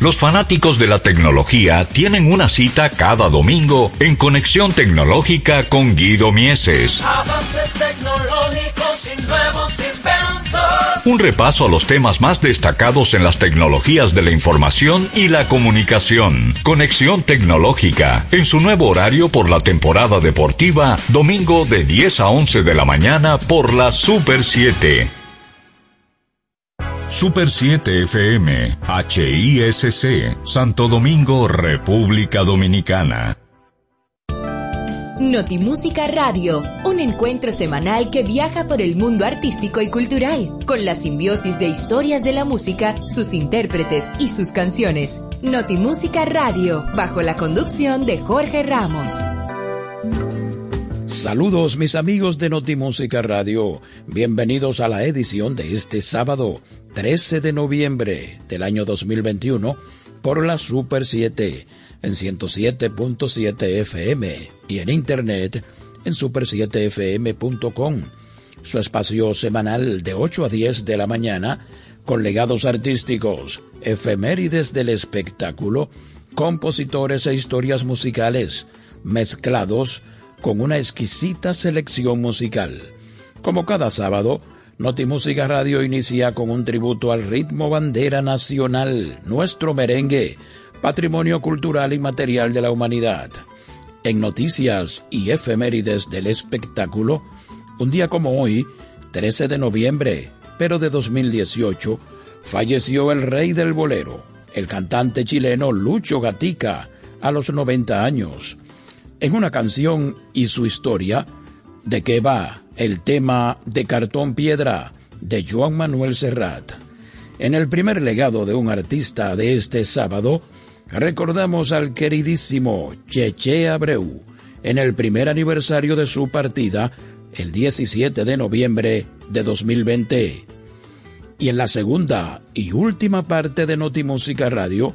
Los fanáticos de la tecnología tienen una cita cada domingo en Conexión Tecnológica con Guido Mieses. Avances tecnológicos y nuevos inventos. Un repaso a los temas más destacados en las tecnologías de la información y la comunicación. Conexión Tecnológica, en su nuevo horario por la temporada deportiva, domingo de 10 a 11 de la mañana por la Super 7. Super 7 FM, HISC, Santo Domingo, República Dominicana. Notimúsica Radio, un encuentro semanal que viaja por el mundo artístico y cultural, con la simbiosis de historias de la música, sus intérpretes y sus canciones. Notimúsica Radio, bajo la conducción de Jorge Ramos. Saludos mis amigos de Notimúsica Radio, bienvenidos a la edición de este sábado 13 de noviembre del año 2021 por la Super 7 en 107.7 FM y en internet en super7fm.com. Su espacio semanal de 8 a 10 de la mañana con legados artísticos, efemérides del espectáculo, compositores e historias musicales mezclados con una exquisita selección musical. Como cada sábado, Notimúsica Radio inicia con un tributo al ritmo bandera nacional, nuestro merengue, patrimonio cultural y material de la humanidad. En noticias y efemérides del espectáculo, un día como hoy, 13 de noviembre, pero de 2018, falleció el rey del bolero, el cantante chileno Lucho Gatica, a los 90 años. En una canción y su historia, ¿de qué va? el tema de Cartón Piedra de Joan Manuel Serrat. En el primer legado de un artista de este sábado, recordamos al queridísimo Cheche Abreu en el primer aniversario de su partida, el 17 de noviembre de 2020. Y en la segunda y última parte de Notimúsica Radio,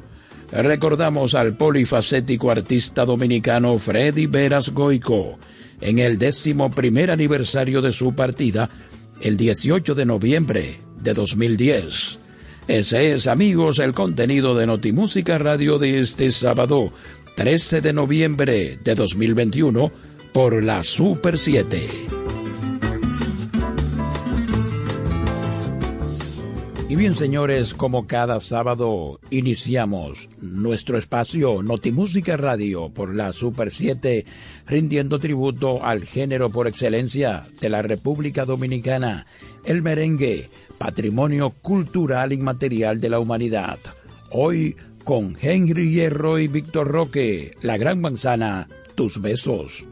recordamos al polifacético artista dominicano Freddy Veras Goico, en el décimo primer aniversario de su partida, el 18 de noviembre de 2010. Ese es, amigos, el contenido de Notimúsica Radio de este sábado, 13 de noviembre de 2021, por la Super 7. Y bien, señores, como cada sábado iniciamos nuestro espacio Notimúsica Radio por la Super 7, rindiendo tributo al género por excelencia de la República Dominicana, el merengue, patrimonio cultural inmaterial de la humanidad. Hoy con Henry Hierro y Víctor Roque, La Gran Manzana, tus besos.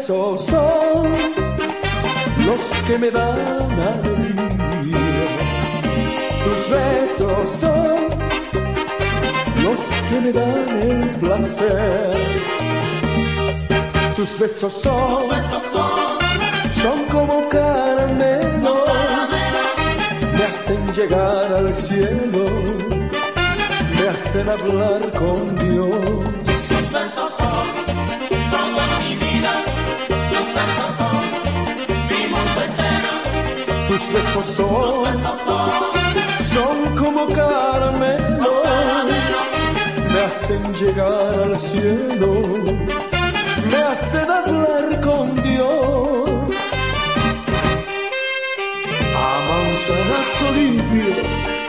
Besos son los que me dan alegría. Tus besos son los que me dan el placer. Tus besos son, son, como caramelos, me hacen llegar al cielo, me hacen hablar con Dios. Tus besos son Tus besos son, son como caramelos, me hacen llegar al cielo, me hacen hablar con Dios. A manzanazo limpio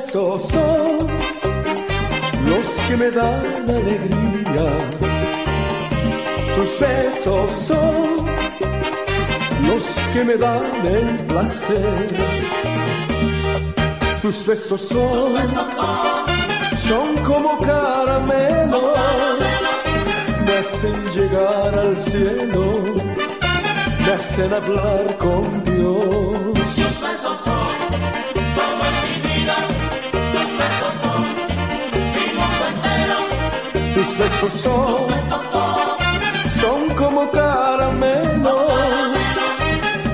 besos son los que me dan alegría. Tus besos son los que me dan el placer. Tus besos son, son como caramelos, me hacen llegar al cielo, me hacen hablar con Dios. Besos son, son como caramelos,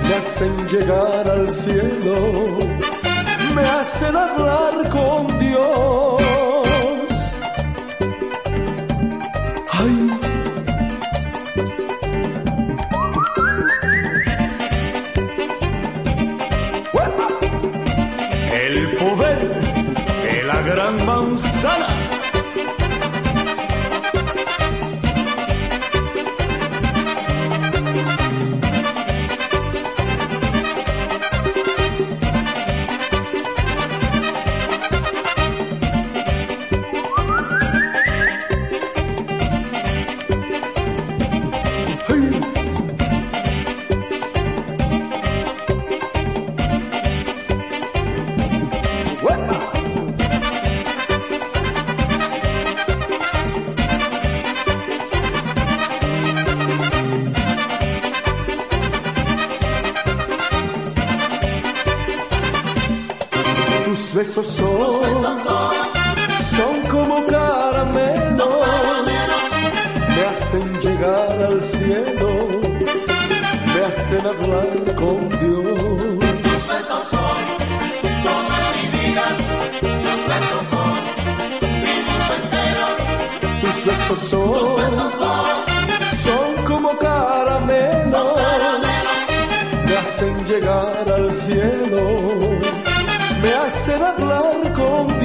me hacen llegar al cielo, me hacen hablar con Dios. Hacen hablar con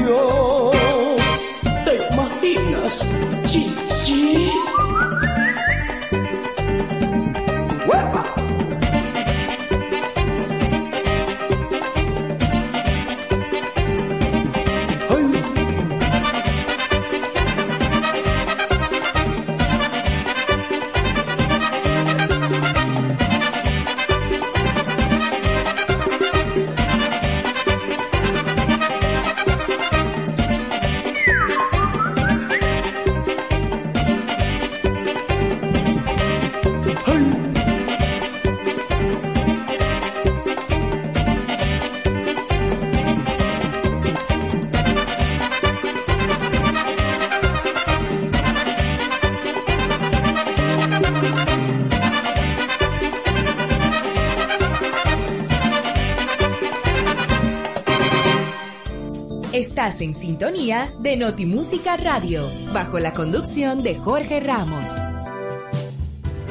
En sintonía de Notimúsica Radio, bajo la conducción de Jorge Ramos.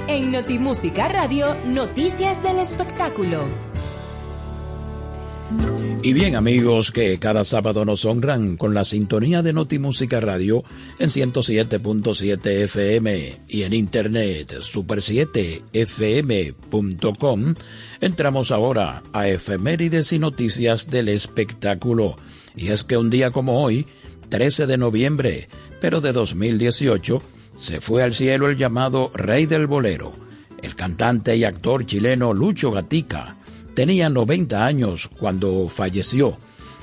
En Notimúsica Radio, noticias del espectáculo. Y bien amigos que cada sábado nos honran con la sintonía de Notimúsica Radio en 107.7 FM y en internet super7fm.com, entramos ahora a efemérides y noticias del espectáculo. Y es que un día como hoy, 13 de noviembre, pero de 2018, se fue al cielo el llamado Rey del Bolero. El cantante y actor chileno Lucho Gatica tenía 90 años cuando falleció.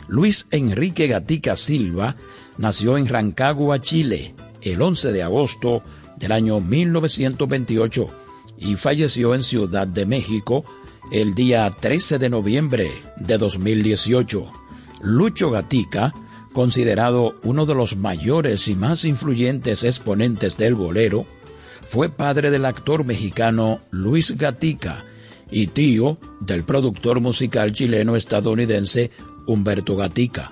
Luis Enrique Gatica Silva nació en Rancagua, Chile, el 11 de agosto del año 1928 y falleció en Ciudad de México el día 13 de noviembre de 2018. Lucho Gatica, considerado uno de los mayores y más influyentes exponentes del bolero, fue padre del actor mexicano Luis Gatica y tío del productor musical chileno-estadounidense Humberto Gatica.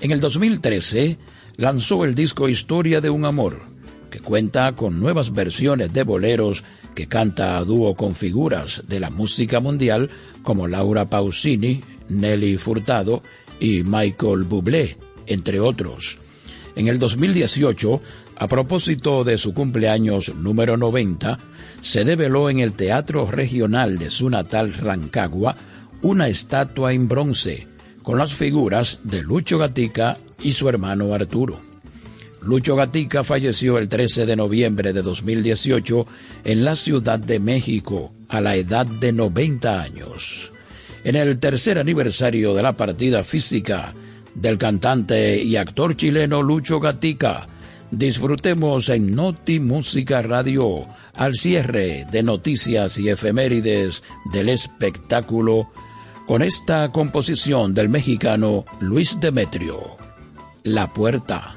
En el 2013 lanzó el disco Historia de un Amor, que cuenta con nuevas versiones de boleros que canta a dúo con figuras de la música mundial como Laura Pausini, Nelly Furtado y Michael Bublé, entre otros. En el 2018, a propósito de su cumpleaños número 90, se develó en el Teatro Regional de su natal Rancagua una estatua en bronce con las figuras de Lucho Gatica y su hermano Arturo. Lucho Gatica falleció el 13 de noviembre de 2018 en la Ciudad de México a la edad de 90 años. En el tercer aniversario de la partida física del cantante y actor chileno Lucho Gatica, disfrutemos en Noti Música Radio al cierre de noticias y efemérides del espectáculo con esta composición del mexicano Luis Demetrio, La Puerta.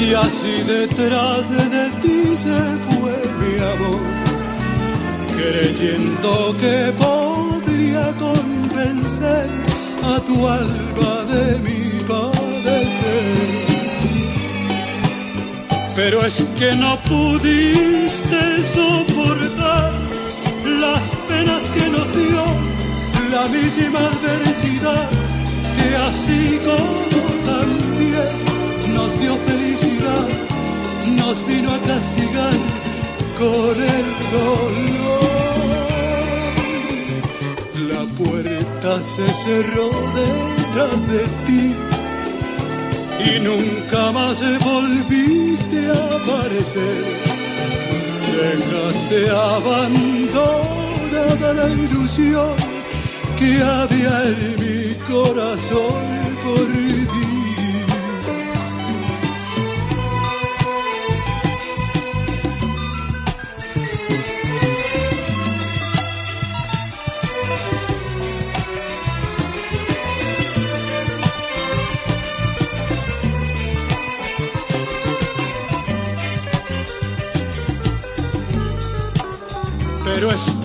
y así detrás de ti se fue mi amor, creyendo que podría convencer a tu alma de mi padecer. Pero es que no pudiste soportar las penas que nos dio la misma adversidad que así como también nos dio felicidad, nos vino a castigar con el dolor. La puerta se cerró detrás de ti y nunca más volviste a aparecer. Dejaste abandonada la ilusión que había en mi corazón por ti.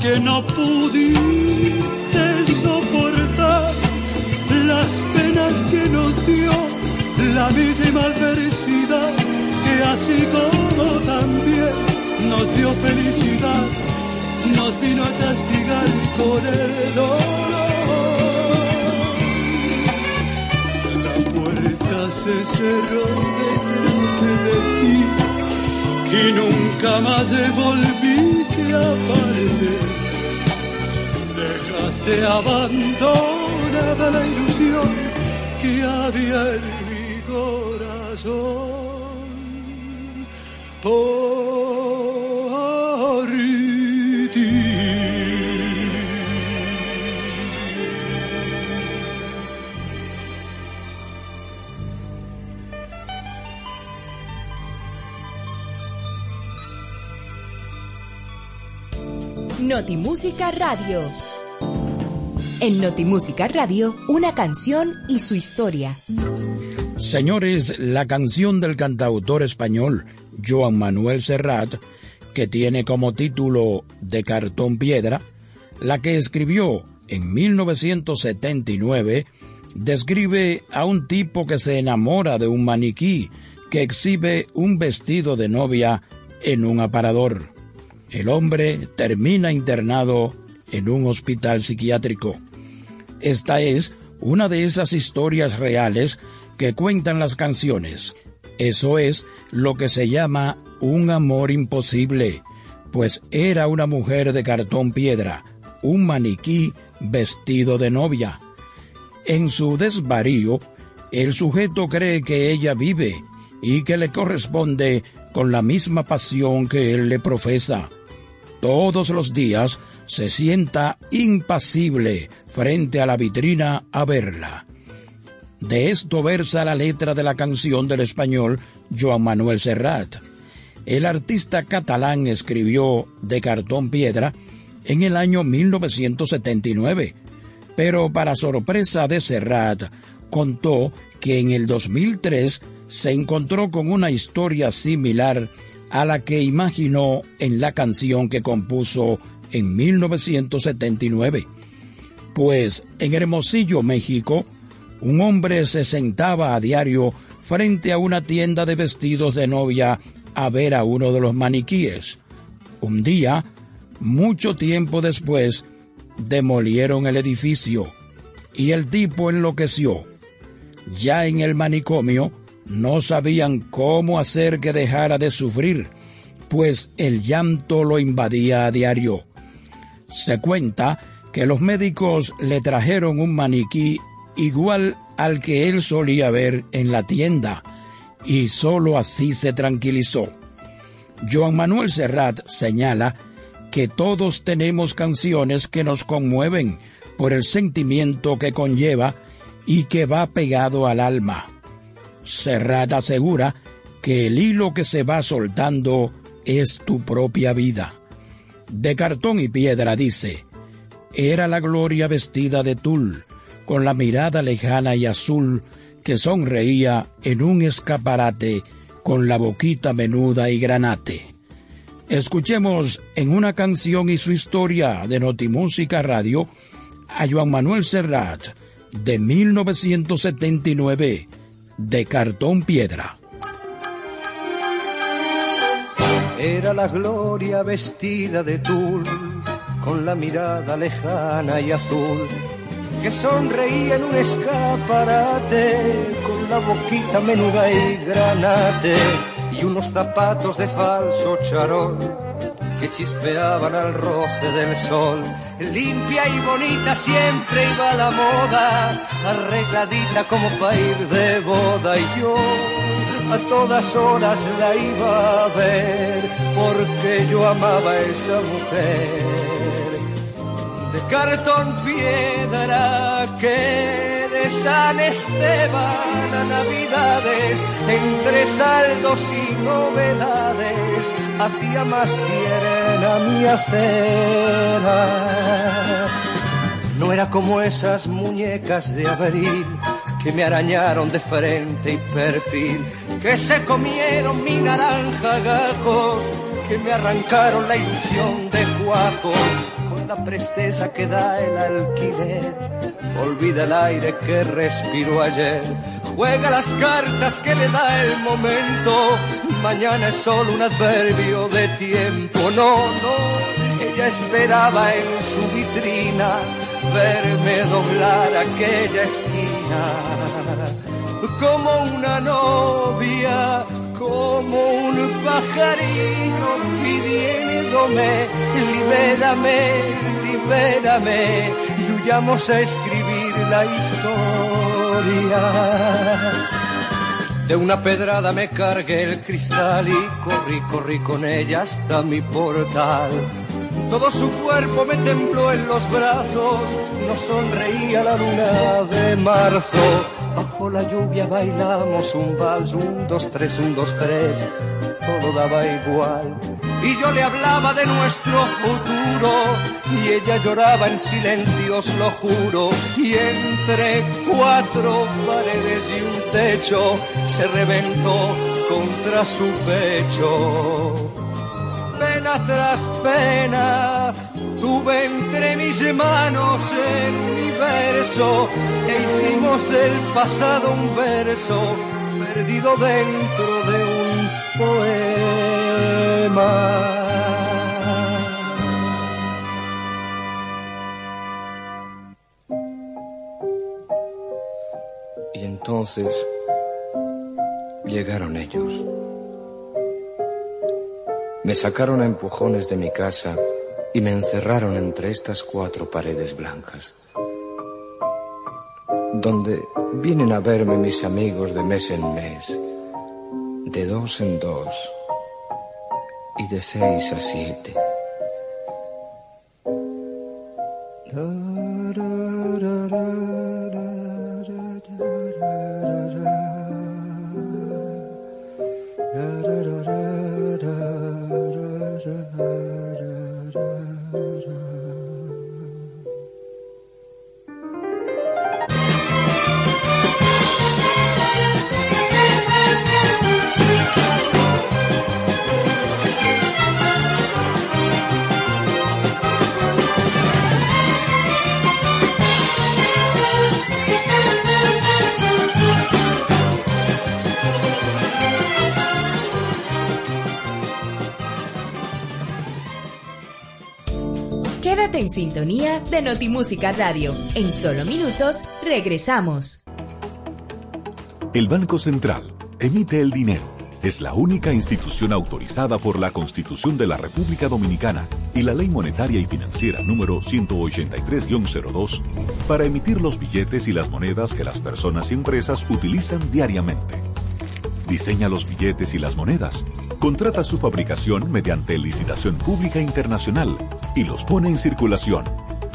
Que no pudiste soportar las penas que nos dio la misma adversidad que así como también nos dio felicidad, nos vino a castigar con el dolor. La puerta se cerró detrás de ti y nunca más volviste a aparecer. Dejaste abandonada la ilusión que había en mi corazón. Notimúsica Radio. En Notimúsica Radio, una canción y su historia. Señores, la canción del cantautor español Joan Manuel Serrat, que tiene como título De cartón piedra, la que escribió en 1979, describe a un tipo que se enamora de un maniquí que exhibe un vestido de novia en un aparador. El hombre termina internado en un hospital psiquiátrico. Esta es una de esas historias reales que cuentan las canciones. Eso es lo que se llama un amor imposible, pues era una mujer de cartón piedra, un maniquí vestido de novia. En su desvarío, el sujeto cree que ella vive y que le corresponde con la misma pasión que él le profesa. Todos los días se sienta impasible frente a la vitrina a verla. De esto versa la letra de la canción del español Joan Manuel Serrat. El artista catalán escribió De cartón piedra en el año 1979, pero para sorpresa de Serrat, contó que en el 2003 se encontró con una historia similar a la que imaginó en la canción que compuso en 1979. Pues en Hermosillo, México, un hombre se sentaba a diario frente a una tienda de vestidos de novia a ver a uno de los maniquíes. Un día, mucho tiempo después, demolieron el edificio y el tipo enloqueció. Ya en el manicomio no sabían cómo hacer que dejara de sufrir, pues el llanto lo invadía a diario. Se cuenta que los médicos le trajeron un maniquí igual al que él solía ver en la tienda, y sólo así se tranquilizó. Joan Manuel Serrat señala que todos tenemos canciones que nos conmueven por el sentimiento que conlleva y que va pegado al alma. Serrat asegura que el hilo que se va soltando es tu propia vida. De cartón y piedra dice, era la gloria vestida de tul, con la mirada lejana y azul que sonreía en un escaparate con la boquita menuda y granate. Escuchemos en una canción y su historia de Notimúsica Radio a Juan Manuel Serrat de 1979 de cartón piedra. Era la gloria vestida de tul con la mirada lejana y azul, que sonreía en un escaparate, con la boquita menuda y granate, y unos zapatos de falso charol que chispeaban al roce del sol. Limpia y bonita siempre iba la moda, arregladita como para ir de boda, y yo a todas horas la iba a ver, porque yo amaba a esa mujer de cartón piedra que San Esteban a Navidades, entre saldos y novedades, hacía más tierna mi acera. No era como esas muñecas de abril que me arañaron de frente y perfil, que se comieron mi naranja gajos, que me arrancaron la ilusión de cuajo la presteza que da el alquiler. Olvida el aire que respiró ayer. Juega las cartas que le da el momento. Mañana es solo un adverbio de tiempo. No, no, ella esperaba en su vitrina verme doblar aquella esquina. Como una novia como un pajarino pidiéndome, libérame, libérame, y huyamos a escribir la historia. De una pedrada me cargué el cristal y corrí, corrí con ella hasta mi portal. Todo su cuerpo me tembló en los brazos, no sonreía la luna de marzo Bajo la lluvia bailamos un vals, un, dos, tres, un, dos, tres, todo daba igual. Y yo le hablaba de nuestro futuro y ella lloraba en silencios, lo juro. Y entre cuatro paredes y un techo se reventó contra su pecho. Pena tras pena entre mis manos el universo e hicimos del pasado un verso perdido dentro de un poema. Y entonces llegaron ellos. Me sacaron a empujones de mi casa y me encerraron entre estas cuatro paredes blancas, donde vienen a verme mis amigos de mes en mes, de dos en dos y de seis a siete. En sintonía de Notimúsica Radio. En solo minutos regresamos. El Banco Central emite el dinero. Es la única institución autorizada por la Constitución de la República Dominicana y la Ley Monetaria y Financiera número 183-02 para emitir los billetes y las monedas que las personas y empresas utilizan diariamente. Diseña los billetes y las monedas contrata su fabricación mediante licitación pública internacional y los pone en circulación,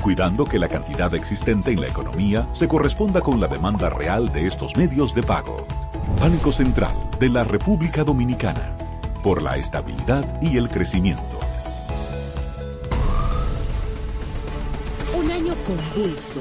cuidando que la cantidad existente en la economía se corresponda con la demanda real de estos medios de pago. Banco Central de la República Dominicana, por la estabilidad y el crecimiento. Un año convulso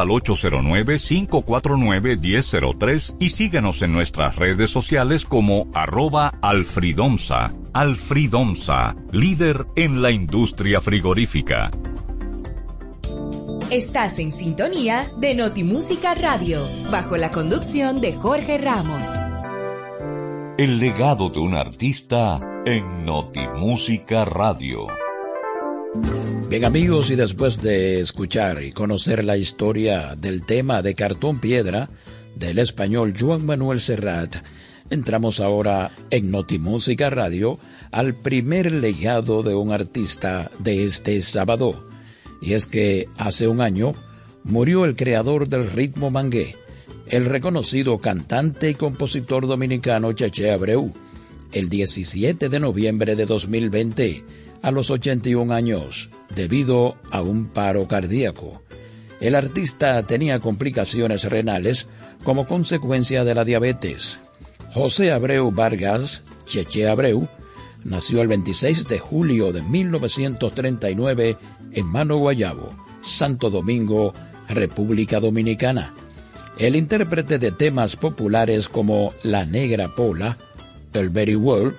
al 809-549-1003 y síguenos en nuestras redes sociales como arroba alfridomsa. Alfridomsa, líder en la industria frigorífica. Estás en sintonía de Notimúsica Radio, bajo la conducción de Jorge Ramos. El legado de un artista en Notimúsica Radio. Bien amigos, y después de escuchar y conocer la historia del tema de cartón piedra del español Juan Manuel Serrat, entramos ahora en Notimúsica Radio al primer legado de un artista de este sábado. Y es que hace un año murió el creador del ritmo mangué, el reconocido cantante y compositor dominicano Cheche Abreu, el 17 de noviembre de 2020 a los 81 años debido a un paro cardíaco. El artista tenía complicaciones renales como consecuencia de la diabetes. José Abreu Vargas, Cheche Abreu, nació el 26 de julio de 1939 en Mano Guayabo, Santo Domingo, República Dominicana. El intérprete de temas populares como La Negra Pola, El Very World,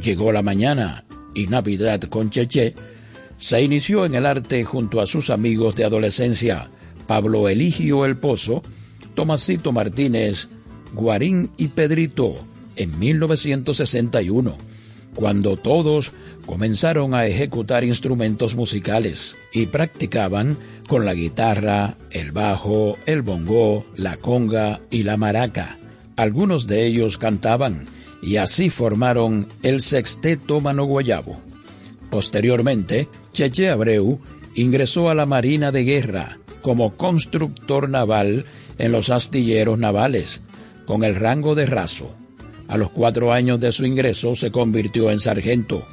Llegó la Mañana y Navidad con Cheche, se inició en el arte junto a sus amigos de adolescencia, Pablo Eligio El Pozo, Tomasito Martínez, Guarín y Pedrito, en 1961. cuando todos comenzaron a ejecutar instrumentos musicales y practicaban con la guitarra, el bajo, el bongo, la conga y la maraca. Algunos de ellos cantaban y así formaron el Sexteto Manoguayabo. Posteriormente, Cheche Abreu ingresó a la Marina de Guerra como constructor naval en los astilleros navales, con el rango de raso. A los cuatro años de su ingreso se convirtió en sargento.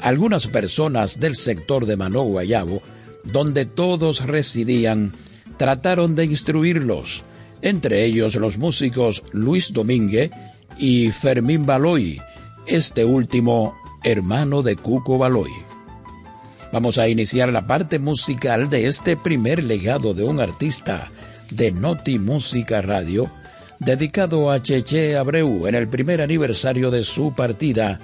Algunas personas del sector de Manoguayabo, donde todos residían, trataron de instruirlos, entre ellos los músicos Luis Domínguez y Fermín Baloy, este último hermano de Cuco Baloy. Vamos a iniciar la parte musical de este primer legado de un artista de Noti Música Radio, dedicado a Cheche Abreu en el primer aniversario de su partida,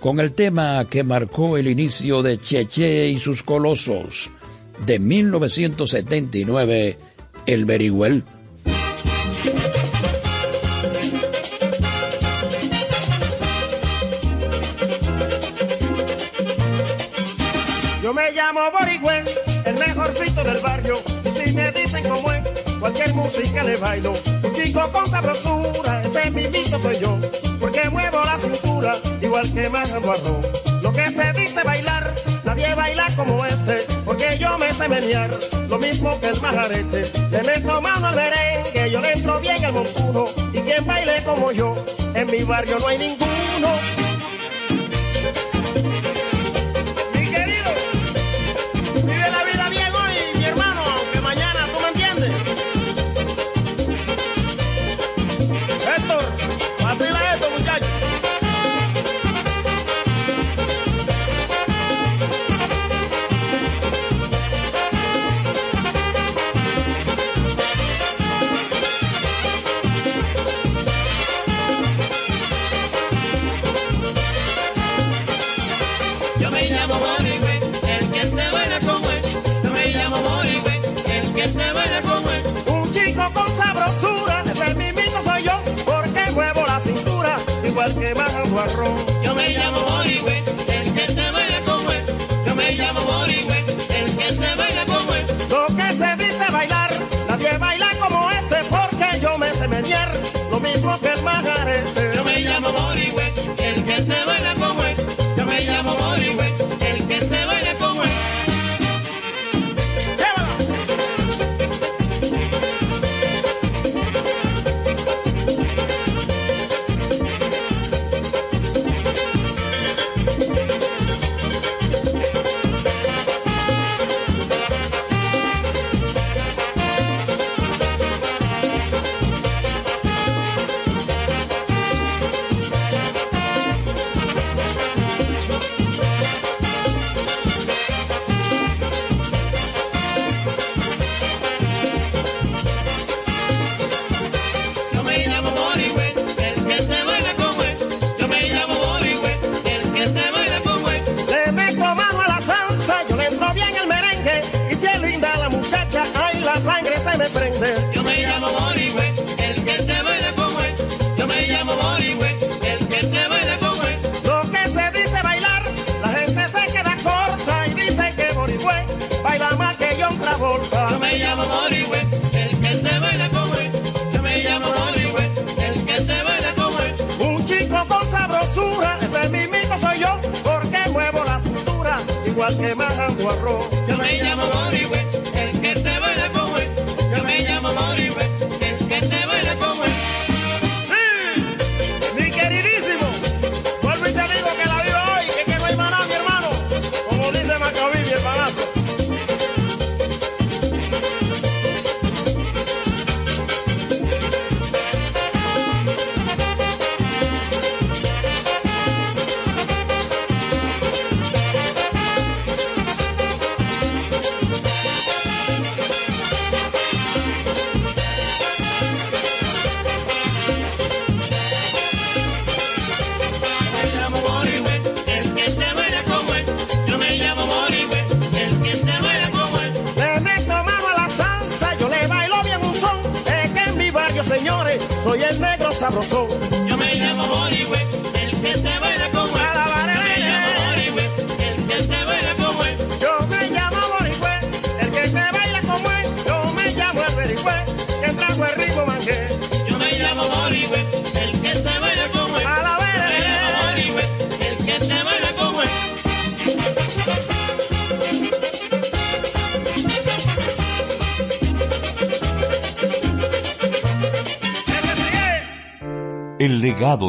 con el tema que marcó el inicio de Cheche y sus colosos, de 1979, El Berigüel. Cualquier música le bailo. Un chico con sabrosura, ese mimito soy yo. Porque muevo la cintura, igual que Majo Lo que se dice bailar, nadie baila como este. Porque yo me sé menear, lo mismo que el majarete. Le meto mano al merengue, yo le entro bien al montuno. Y quien baile como yo, en mi barrio no hay ninguno. Igual que Majo Arroz. Yo me llamo Borigüe, el que te baila como él. Yo me llamo Borigüe, el que te baila como él. Lo que se dice bailar, nadie baila como este, porque yo me sé menear, lo mismo que el majarete. Yo me llamo Borigüe,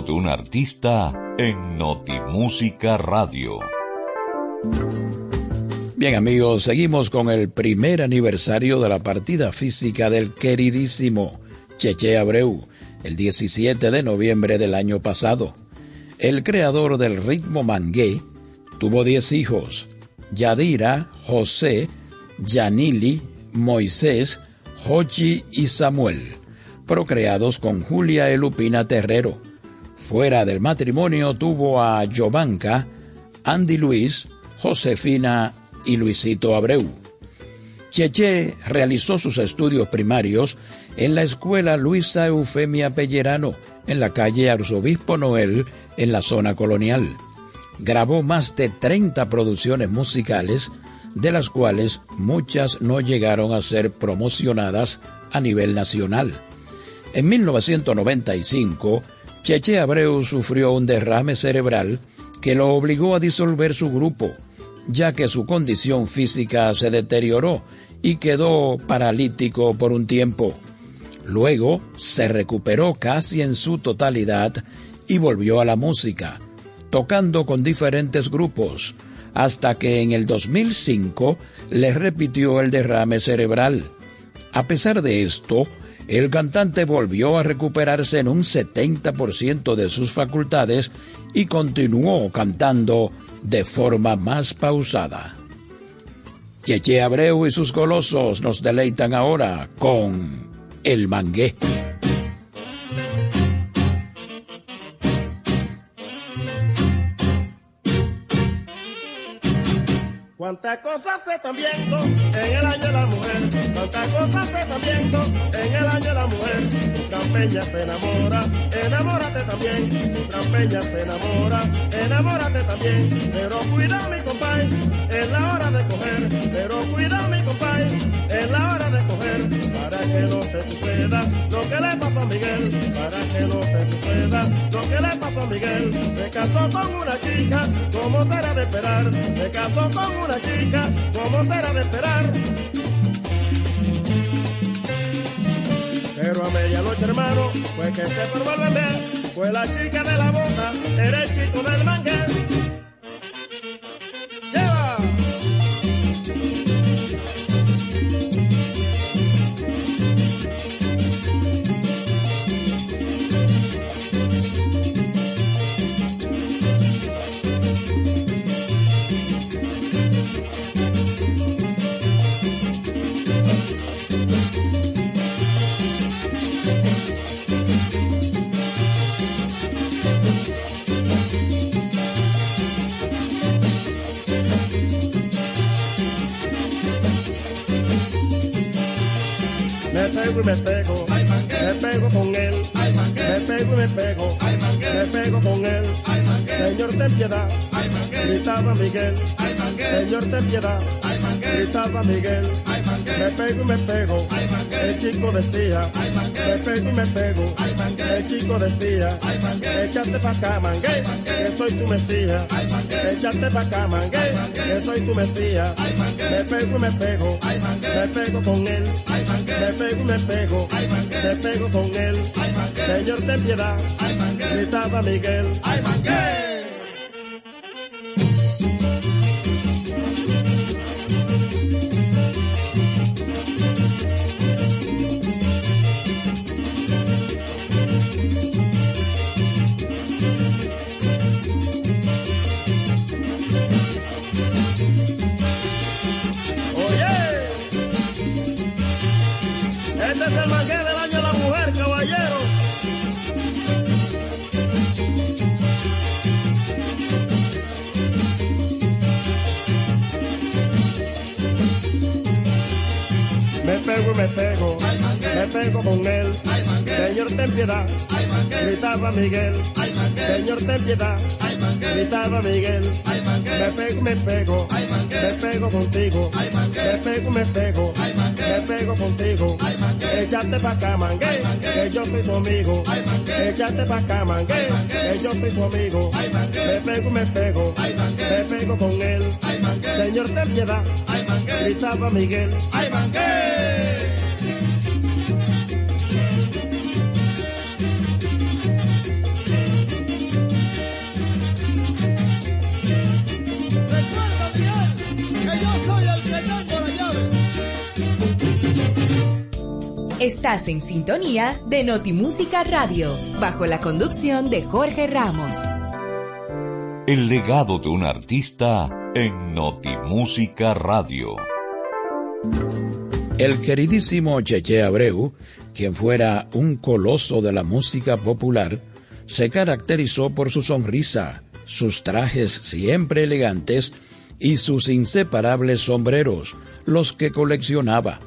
de un artista en Notimúsica Radio. Bien amigos, seguimos con el primer aniversario de la partida física del queridísimo Cheche Abreu, el 17 de noviembre del año pasado. El creador del ritmo mangué tuvo 10 hijos, Yadira, José, Yanili, Moisés, Jochi y Samuel, procreados con Julia Elupina Terrero. Fuera del matrimonio tuvo a Jovanka, Andy Luis, Josefina y Luisito Abreu. Cheche realizó sus estudios primarios en la escuela Luisa Eufemia Pellerano, en la calle Arzobispo Noel, en la zona colonial. Grabó más de 30 producciones musicales, de las cuales muchas no llegaron a ser promocionadas a nivel nacional. En 1995, Cheche Abreu sufrió un derrame cerebral que lo obligó a disolver su grupo, ya que su condición física se deterioró y quedó paralítico por un tiempo. Luego se recuperó casi en su totalidad y volvió a la música, tocando con diferentes grupos, hasta que en el 2005 le repitió el derrame cerebral. A pesar de esto, el cantante volvió a recuperarse en un 70% de sus facultades y continuó cantando de forma más pausada. Cheche Abreu y sus colosos nos deleitan ahora con El Mangué. Cuántas cosas se están viendo en el año de la mujer, cuántas cosas se están viendo en el año de la mujer. Trampeña se enamora, enamórate también. Trampeña se enamora, enamórate también. Pero cuida mi compay, es la hora de coger. Pero cuida mi compay, es la hora de coger. Para que no se suceda lo que le pasó a Miguel, para que no se suceda lo que le pasó a Miguel. Se casó con una chica, como será de esperar. Se casó con una chica, como será de esperar. Pero a medianoche, hermano, fue que se formó el bebé. Fue la chica de la bota, era el chico del mangué. Pego y me pego, me pego con él, me pego y me pego, me pego con él. Señor, ten piedad, gritaba Miguel. Señor, ten piedad, gritaba Miguel. Me pego y me pego, el chico decía. Me pego y me pego, el chico decía. Échate pa' acá, mangue, que soy tu mesía. Échate pa' acá, mangue, que soy tu mesía. Me pego y me pego, me pego con él. Me pego y me pego, me pego con él. Señor, ten piedad, gritaba Miguel. Oye, pego y me pego, me pego con él. Señor, ten piedad, gritaba Miguel. Señor, ten piedad, gritaba Miguel. Me pego me pego, me pego contigo. Me pego me pego, me pego contigo. Échate pa' acá, mangue, que yo soy tu amigo. Échate pa' acá, mangue, que yo soy tu amigo. Me pego me pego, me pego con él. Señor, ten piedad, gritaba Miguel. ¡Ay, mangue! Estás en sintonía de Notimúsica Radio, bajo la conducción de Jorge Ramos. El legado de un artista en Notimúsica Radio. El queridísimo Cheche Abreu, quien fuera un coloso de la música popular, se caracterizó por su sonrisa, sus trajes siempre elegantes y sus inseparables sombreros, los que coleccionaba.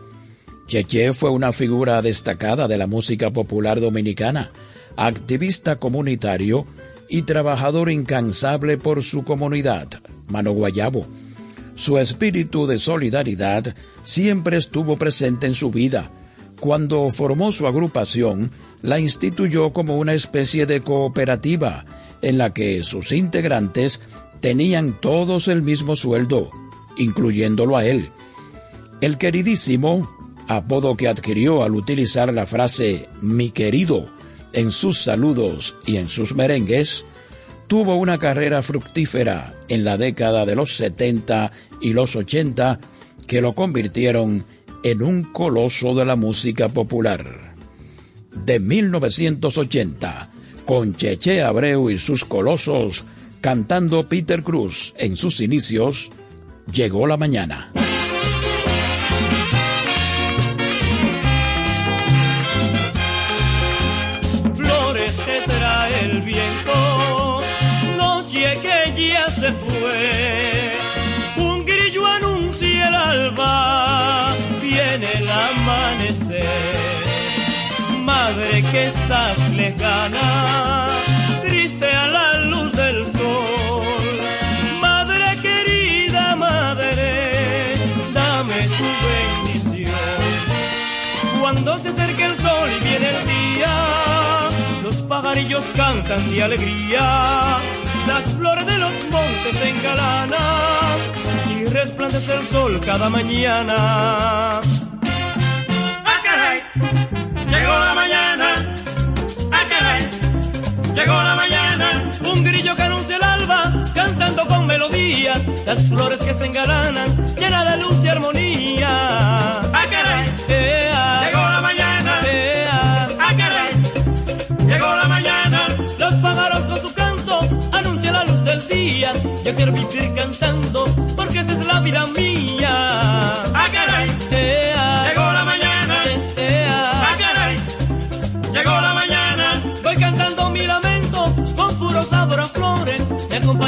Cheche fue una figura destacada de la música popular dominicana, activista comunitario y trabajador incansable por su comunidad, Mano Guayabo. Su espíritu de solidaridad siempre estuvo presente en su vida. Cuando formó su agrupación, la instituyó como una especie de cooperativa, en la que sus integrantes tenían todos el mismo sueldo, incluyéndolo a él. El queridísimo, apodo que adquirió al utilizar la frase mi querido en sus saludos y en sus merengues, tuvo una carrera fructífera en la década de los 70 y los 80 que lo convirtieron en un coloso de la música popular. De 1980, con Cheche Abreu y sus colosos cantando Peter Cruz en sus inicios, llegó la mañana. Triste a la luz del sol, madre querida, madre, dame tu bendición. Cuando se acerca el sol y viene el día, los pajarillos cantan de alegría, las flores de los montes se engalanan y resplandece el sol cada mañana. ¡Ah, caray! Llegó la mañana. Llegó la mañana, un grillo que anuncia el alba, cantando con melodía, las flores que se engalanan, llena de luz y armonía. ¡Ah, caray! Llegó la mañana, ¡ah, caray! Llegó la mañana, los pájaros con su canto anuncian la luz del día. Yo quiero vivir cantando, porque esa es la vida mía.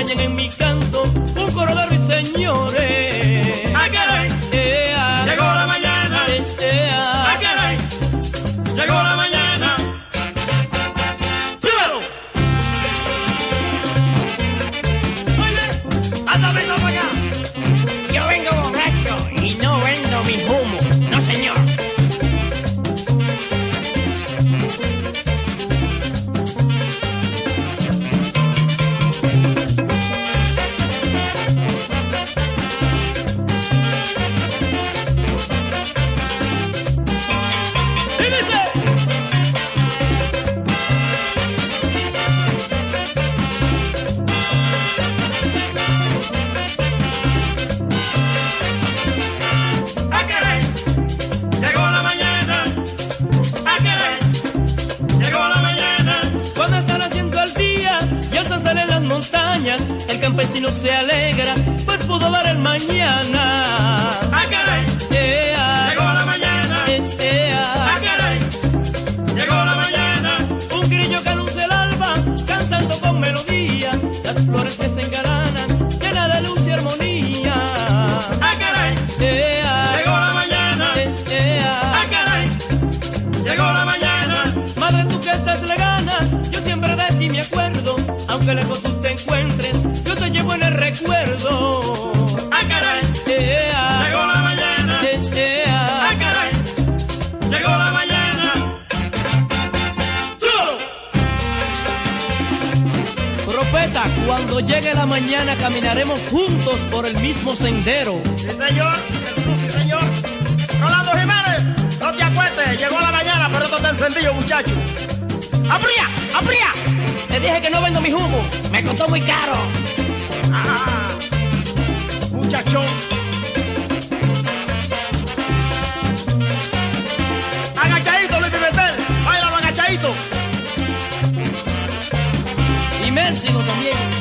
Acompañan en mi canto pudo ver el mañana. mañana caminaremos juntos por el mismo sendero. Sí, señor. Sí, señor. Rolando Jiménez, no te acuestes. Llegó a la mañana, pero esto está encendido, muchacho. ¡Abría! ¡Abría! Te dije que no vendo mi humo. Me costó muy caro. Ah, muchachón. Agachadito, Luis Pimentel. Báilalo agachadito. Y Mércido también.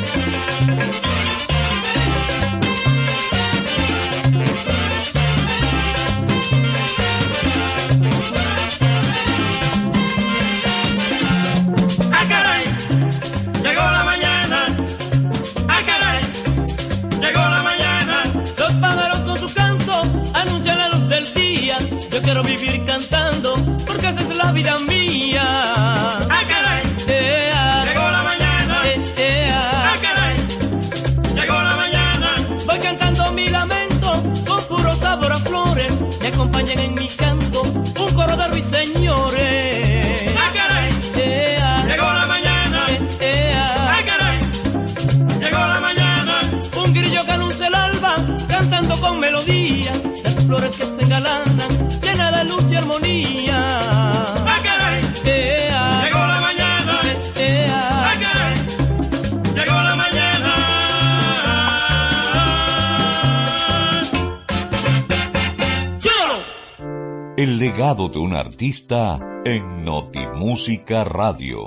Artista en Notimúsica Radio.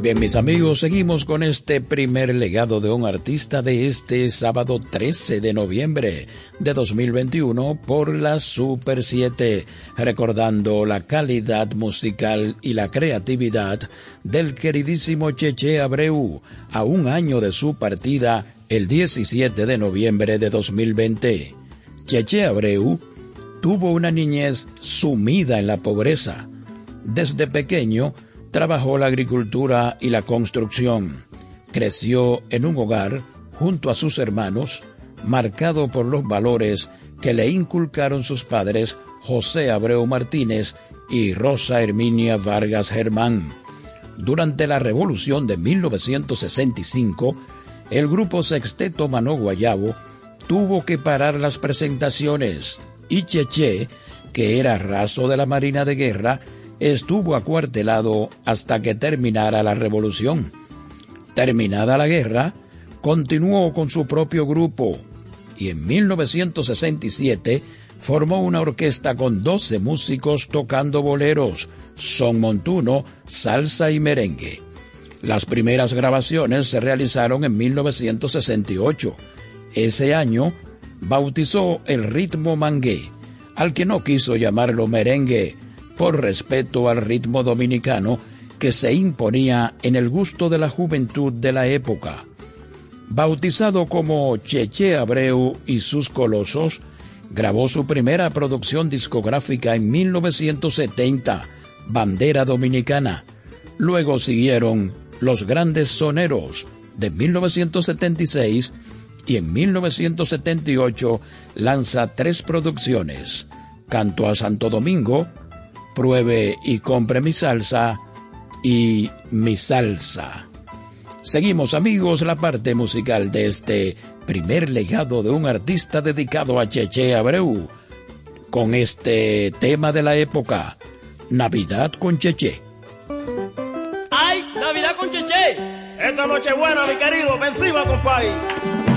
Bien, mis amigos, seguimos con este primer legado de un artista de este sábado 13 de noviembre de 2021 por la Super 7, recordando la calidad musical y la creatividad del queridísimo Cheche Abreu a un año de su partida el 17 de noviembre de 2020. Cheche Abreu tuvo una niñez sumida en la pobreza. Desde pequeño, trabajó la agricultura y la construcción. Creció en un hogar junto a sus hermanos, marcado por los valores que le inculcaron sus padres José Abreu Martínez y Rosa Herminia Vargas Germán. Durante la Revolución de 1965, el grupo Sexteto Manó Guayabo tuvo que parar las presentaciones y Cheche, que era raso de la Marina de Guerra, estuvo acuartelado hasta que terminara la revolución. Terminada la guerra, continuó con su propio grupo y en 1967 formó una orquesta con 12 músicos tocando boleros, son montuno, salsa y merengue. Las primeras grabaciones se realizaron en 1968. Ese año bautizó el ritmo mangué, al que no quiso llamarlo merengue, por respeto al ritmo dominicano que se imponía en el gusto de la juventud de la época. Bautizado como Cheche Abreu y sus Colosos, grabó su primera producción discográfica en 1970, Bandera Dominicana. Luego siguieron Los Grandes Soneros de 1976 y en 1978 lanza tres producciones, Canto a Santo Domingo, Pruebe y compre mi salsa y mi salsa. Seguimos amigos la parte musical de este primer legado de un artista dedicado a Cheche Abreu con este tema de la época, Navidad con Cheche. ¡Ay, Navidad con Cheche! Esta noche buena, mi querido. Ven encima, compadre.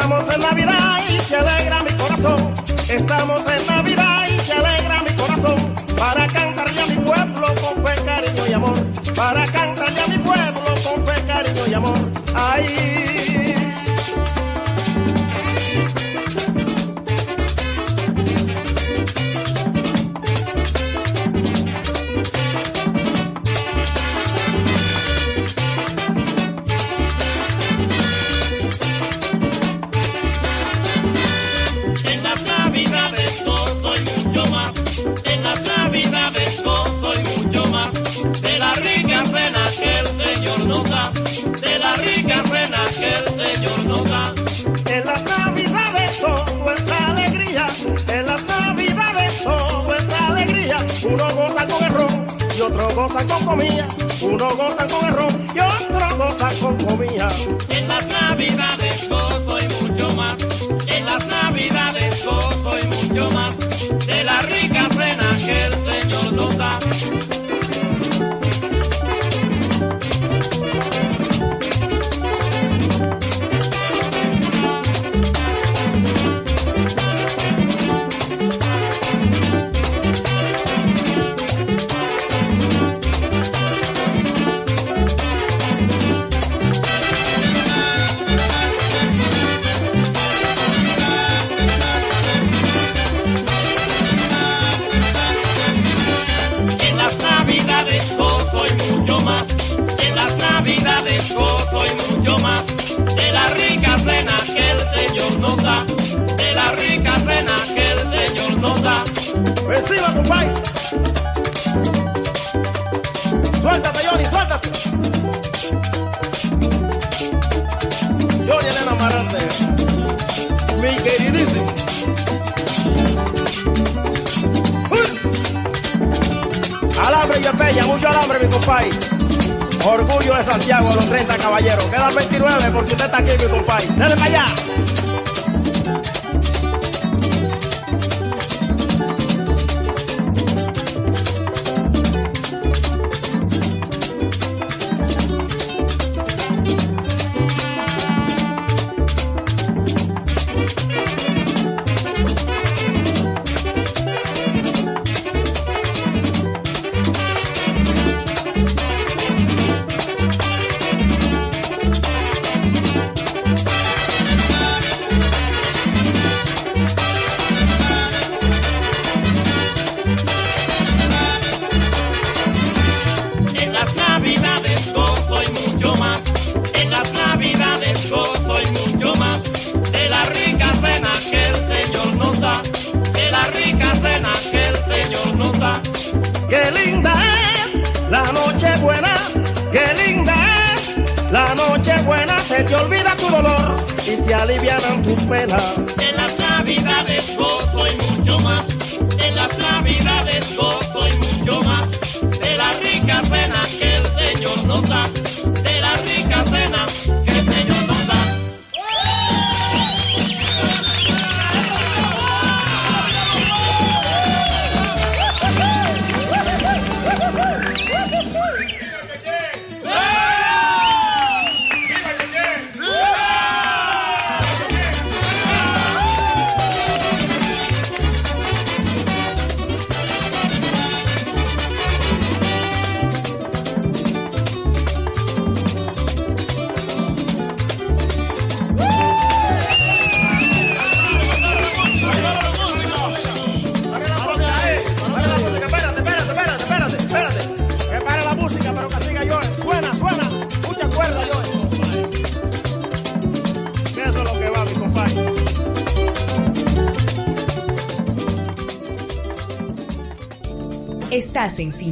Estamos en Navidad y se alegra mi corazón. Estamos en Navidad y se alegra mi corazón. Para cantarle a mi pueblo con fe, cariño y amor. Para cantarle a mi pueblo con fe, cariño y amor. Ay. Otro goza con comida. Uno goza con el y otro goza con comida. De la rica cena que el Señor nos da. Reciba, compadre. Suéltate, Johnny, suéltate. Johnny Elena Amarante, mi queridísimo. Alambre y peña, mucho alambre, mi compadre. Orgullo de Santiago, los 30 caballeros. Quedan 29 porque usted está aquí, mi compadre. Dale para allá.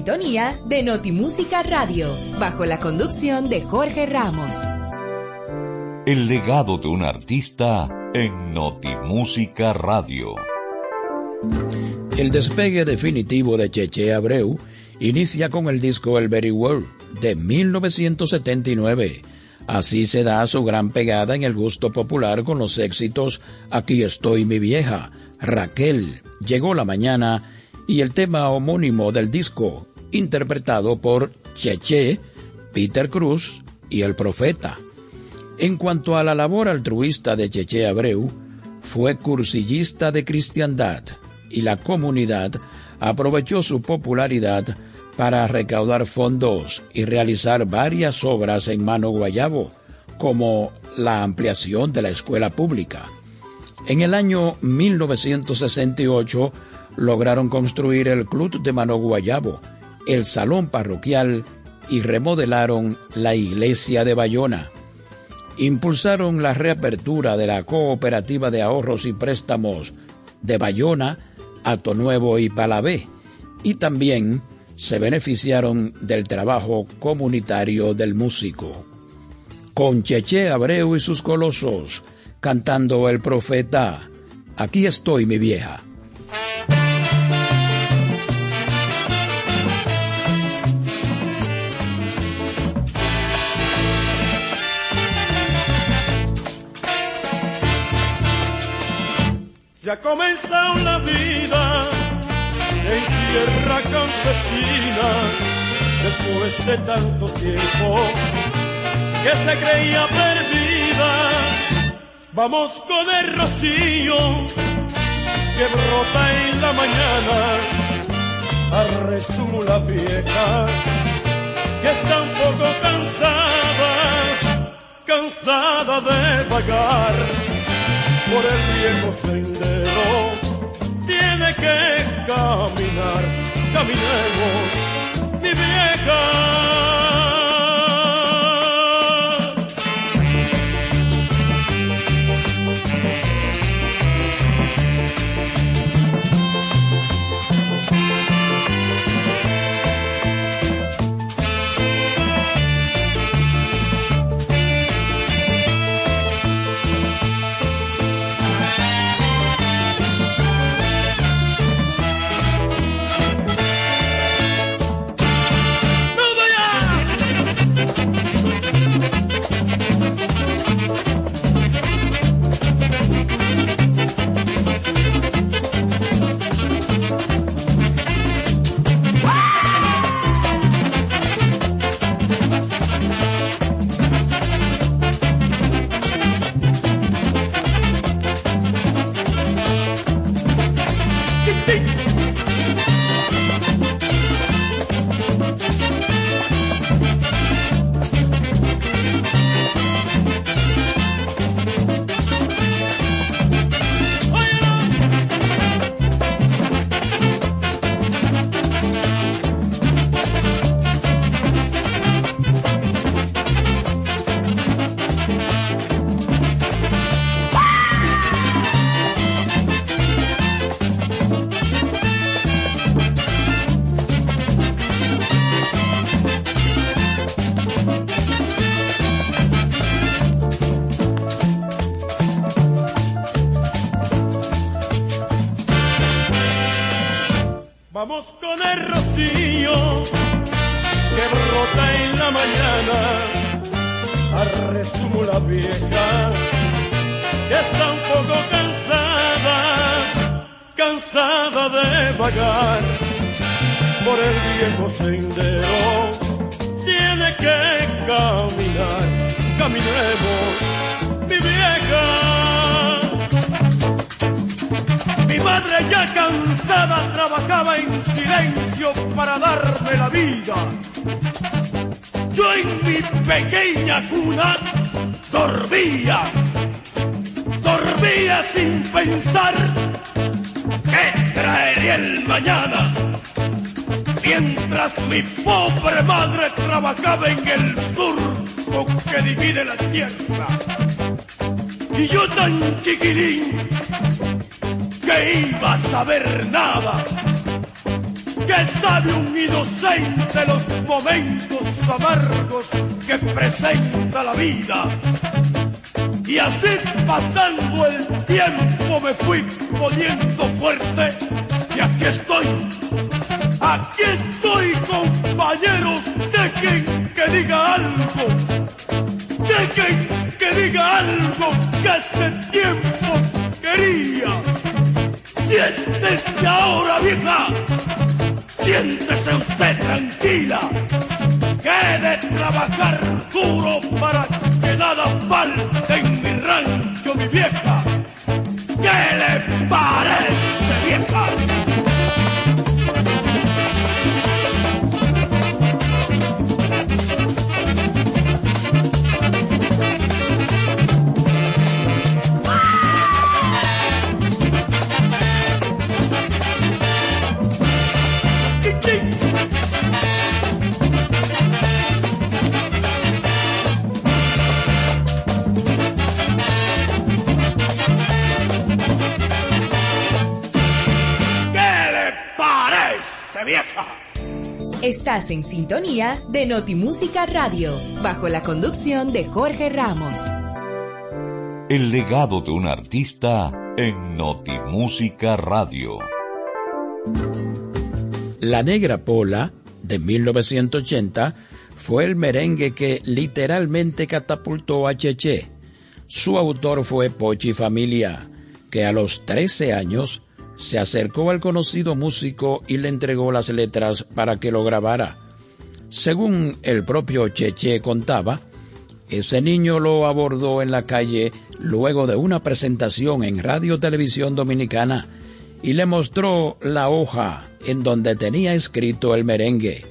Sintonía de Notimúsica Radio, bajo la conducción de Jorge Ramos. El legado de un artista en Notimúsica Radio. El despegue definitivo de Cheche Abreu inicia con el disco El Very World de 1979. Así se da su gran pegada en el gusto popular con los éxitos Aquí estoy mi vieja, Raquel, Llegó la mañana y el tema homónimo del disco, interpretado por Cheche, Peter Cruz y El Profeta. En cuanto a la labor altruista de Cheche Abreu, fue cursillista de cristiandad y la comunidad aprovechó su popularidad para recaudar fondos y realizar varias obras en Mano Guayabo, como la ampliación de la escuela pública. En el año 1968 lograron construir el Club de Mano Guayabo, el Salón Parroquial y remodelaron la iglesia de Bayona. Impulsaron la reapertura de la Cooperativa de Ahorros y Préstamos de Bayona, Nuevo y Palabé, y también se beneficiaron del trabajo comunitario del músico. Con Cheche Abreu y sus colosos, cantando el profeta, Aquí estoy mi vieja. Ya ha comenzado la vida en tierra campesina, después de tanto tiempo que se creía perdida. Vamos con el rocío que brota en la mañana, a resumo la vieja que está un poco cansada, cansada de vagar por el viejo sendero tiene que caminar, caminemos, mi vieja. De vagar por el viejo sendero. Tiene que caminar, caminemos, mi vieja. Mi madre ya cansada trabajaba en silencio para darme la vida. Yo en mi pequeña cuna dormía, dormía sin pensar el mañana. Mientras mi pobre madre trabajaba en el surco que divide la tierra. Y yo tan chiquilín que iba a saber nada, que sabe un inocente los momentos amargos que presenta la vida. Y así pasando el tiempo me fui poniendo fuerte estoy, aquí estoy compañeros, dejen que diga algo, dejen que diga algo que hace tiempo quería. Siéntese ahora, vieja. Siéntese usted tranquila. Que de trabajar duro para que nada falte en mi rancho, mi vieja. Estás en sintonía de Notimúsica Radio, bajo la conducción de Jorge Ramos. El legado de un artista en Notimúsica Radio. La Negra Pola, de 1980, fue el merengue que literalmente catapultó a Cheche. Su autor fue Pochi Familia, que a los 13 años se acercó al conocido músico y le entregó las letras para que lo grabara. Según el propio Cheche contaba, ese niño lo abordó en la calle luego de una presentación en Radio Televisión Dominicana y le mostró la hoja en donde tenía escrito el merengue.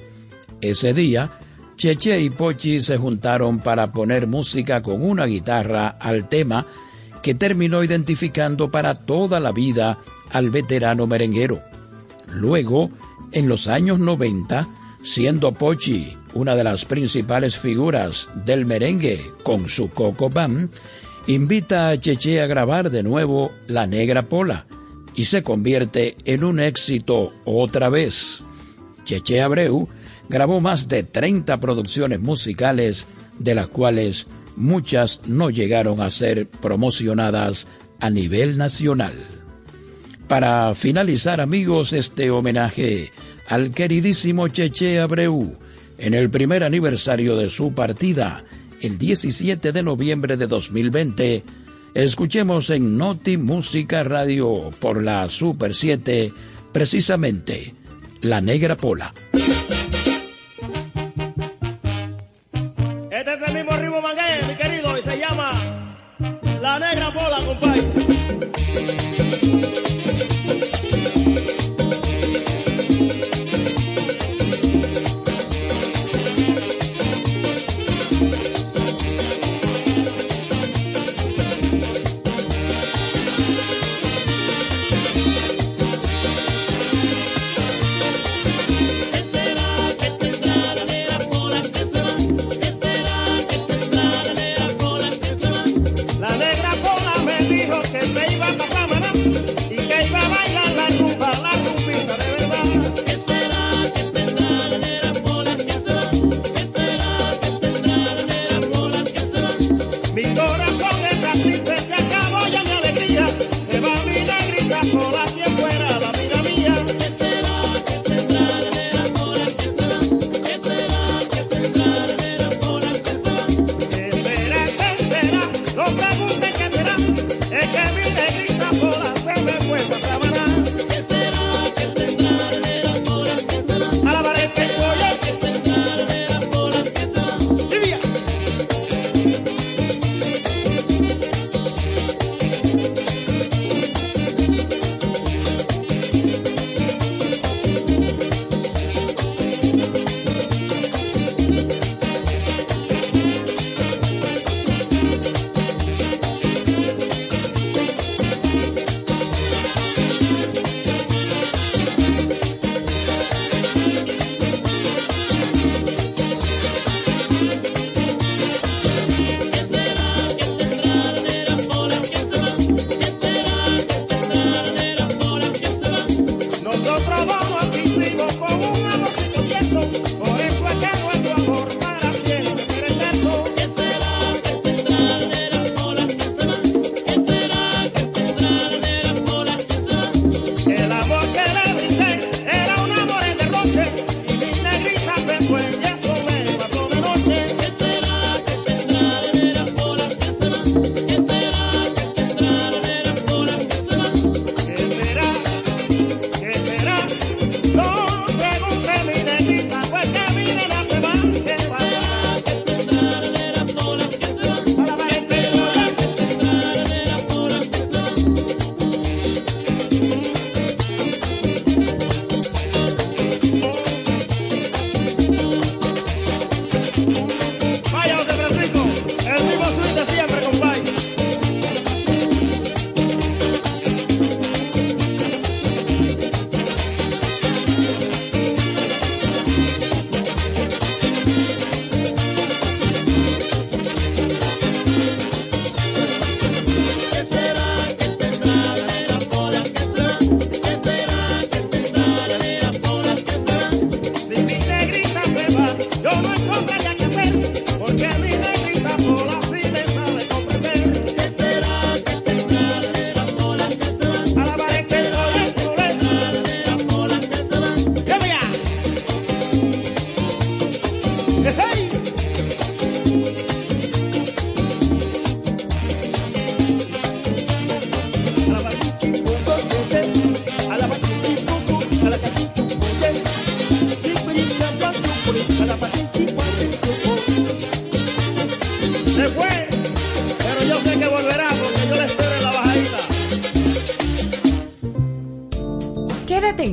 Ese día, Cheche y Pochi se juntaron para poner música con una guitarra al tema que terminó identificando para toda la vida al veterano merenguero. Luego, en los años 90, siendo Pochi una de las principales figuras del merengue con su Coco Bam, invita a Cheche a grabar de nuevo La Negra Pola y se convierte en un éxito otra vez. Cheche Abreu grabó más de 30 producciones musicales, de las cuales muchas no llegaron a ser promocionadas a nivel nacional. Para finalizar, amigos, este homenaje al queridísimo Cheche Abreu en el primer aniversario de su partida, el 17 de noviembre de 2020, escuchemos en Noti Música Radio por la Super 7, precisamente La Negra Pola. La Negra Pola, compadre. Yo trabajo.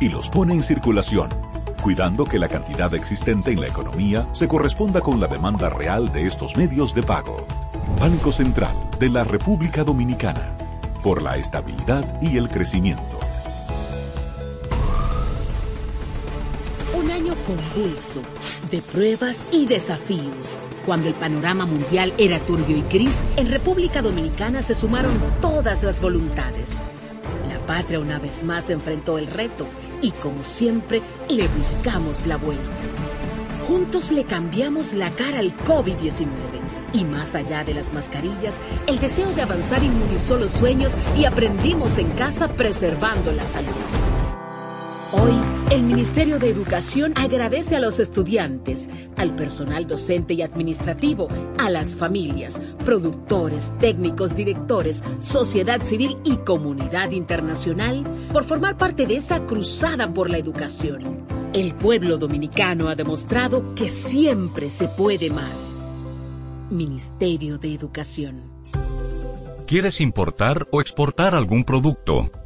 y los pone en circulación, cuidando que la cantidad existente en la economía se corresponda con la demanda real de estos medios de pago. Banco Central de la República Dominicana, por la estabilidad y el crecimiento. Un año convulso, de pruebas y desafíos cuando el panorama mundial era turbio y gris, en República Dominicana se sumaron todas las voluntades. La patria una vez más enfrentó el reto y como siempre le buscamos la vuelta. Juntos le cambiamos la cara al COVID-19 y más allá de las mascarillas, el deseo de avanzar inmunizó los sueños y aprendimos en casa preservando la salud. Hoy, el Ministerio de Educación agradece a los estudiantes, al personal docente y administrativo, a las familias, productores, técnicos, directores, sociedad civil y comunidad internacional por formar parte de esa cruzada por la educación. El pueblo dominicano ha demostrado que siempre se puede más. Ministerio de Educación. ¿Quieres importar o exportar algún producto?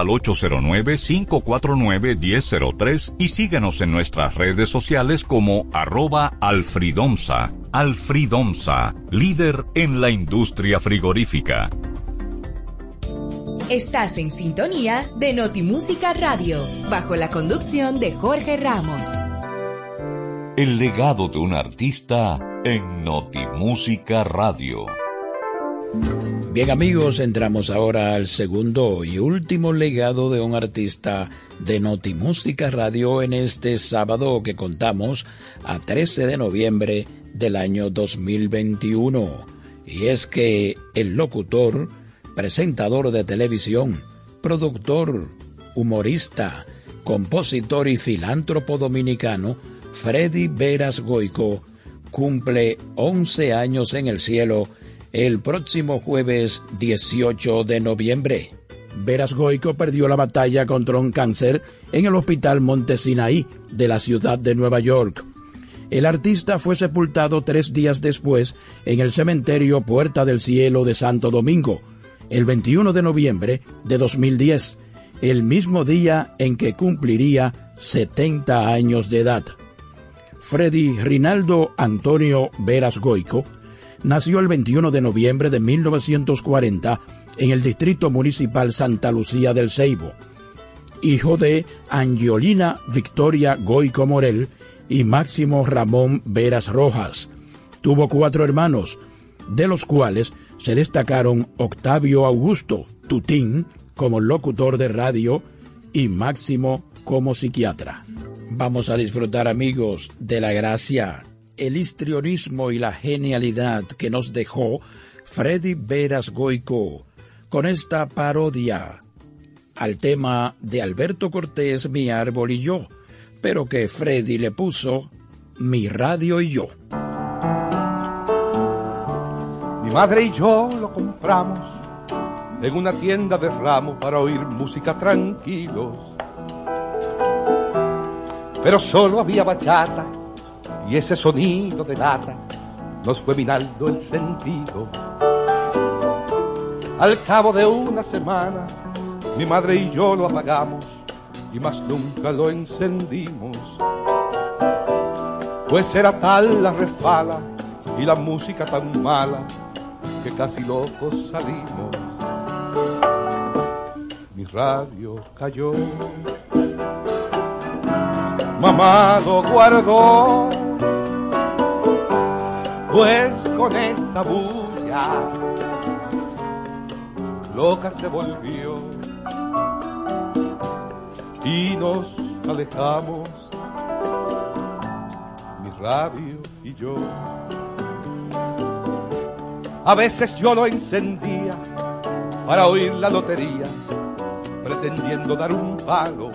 al 809-549-1003 y síguenos en nuestras redes sociales como arroba alfridomsa. Alfridomsa, líder en la industria frigorífica. Estás en sintonía de Notimúsica Radio, bajo la conducción de Jorge Ramos. El legado de un artista en Notimúsica Radio. Bien amigos, entramos ahora al segundo y último legado de un artista de Notimúsica Radio en este sábado que contamos a 13 de noviembre del año 2021. Y es que el locutor, presentador de televisión, productor, humorista, compositor y filántropo dominicano, Freddy Veras Goico, cumple 11 años en el cielo el próximo jueves 18 de noviembre. Veras Goico perdió la batalla contra un cáncer en el Hospital Montesinaí de la ciudad de Nueva York. El artista fue sepultado tres días después en el cementerio Puerta del Cielo de Santo Domingo, el 21 de noviembre de 2010, el mismo día en que cumpliría 70 años de edad. Freddy Rinaldo Antonio Veras Goico nació el 21 de noviembre de 1940 en el Distrito Municipal Santa Lucía del Ceibo. Hijo de Angiolina Victoria Goico Morel y Máximo Ramón Veras Rojas. Tuvo cuatro hermanos, de los cuales se destacaron Octavio Augusto Tutín como locutor de radio y Máximo como psiquiatra. Vamos a disfrutar amigos de la gracia el histrionismo y la genialidad que nos dejó Freddy Veras Goico con esta parodia al tema de Alberto Cortés, Mi árbol y yo, pero que Freddy le puso Mi radio y yo. Mi madre y yo lo compramos en una tienda de ramos para oír música tranquilos. Pero solo había bachata y ese sonido de lata nos fue minando el sentido. Al cabo de una semana, mi madre y yo lo apagamos y más nunca lo encendimos. Pues era tal la refala y la música tan mala que casi locos salimos. Mi radio cayó mamá lo guardó, pues con esa bulla loca se volvió y nos alejamos, mi radio y yo. A veces yo lo encendía para oír la lotería, pretendiendo dar un palo.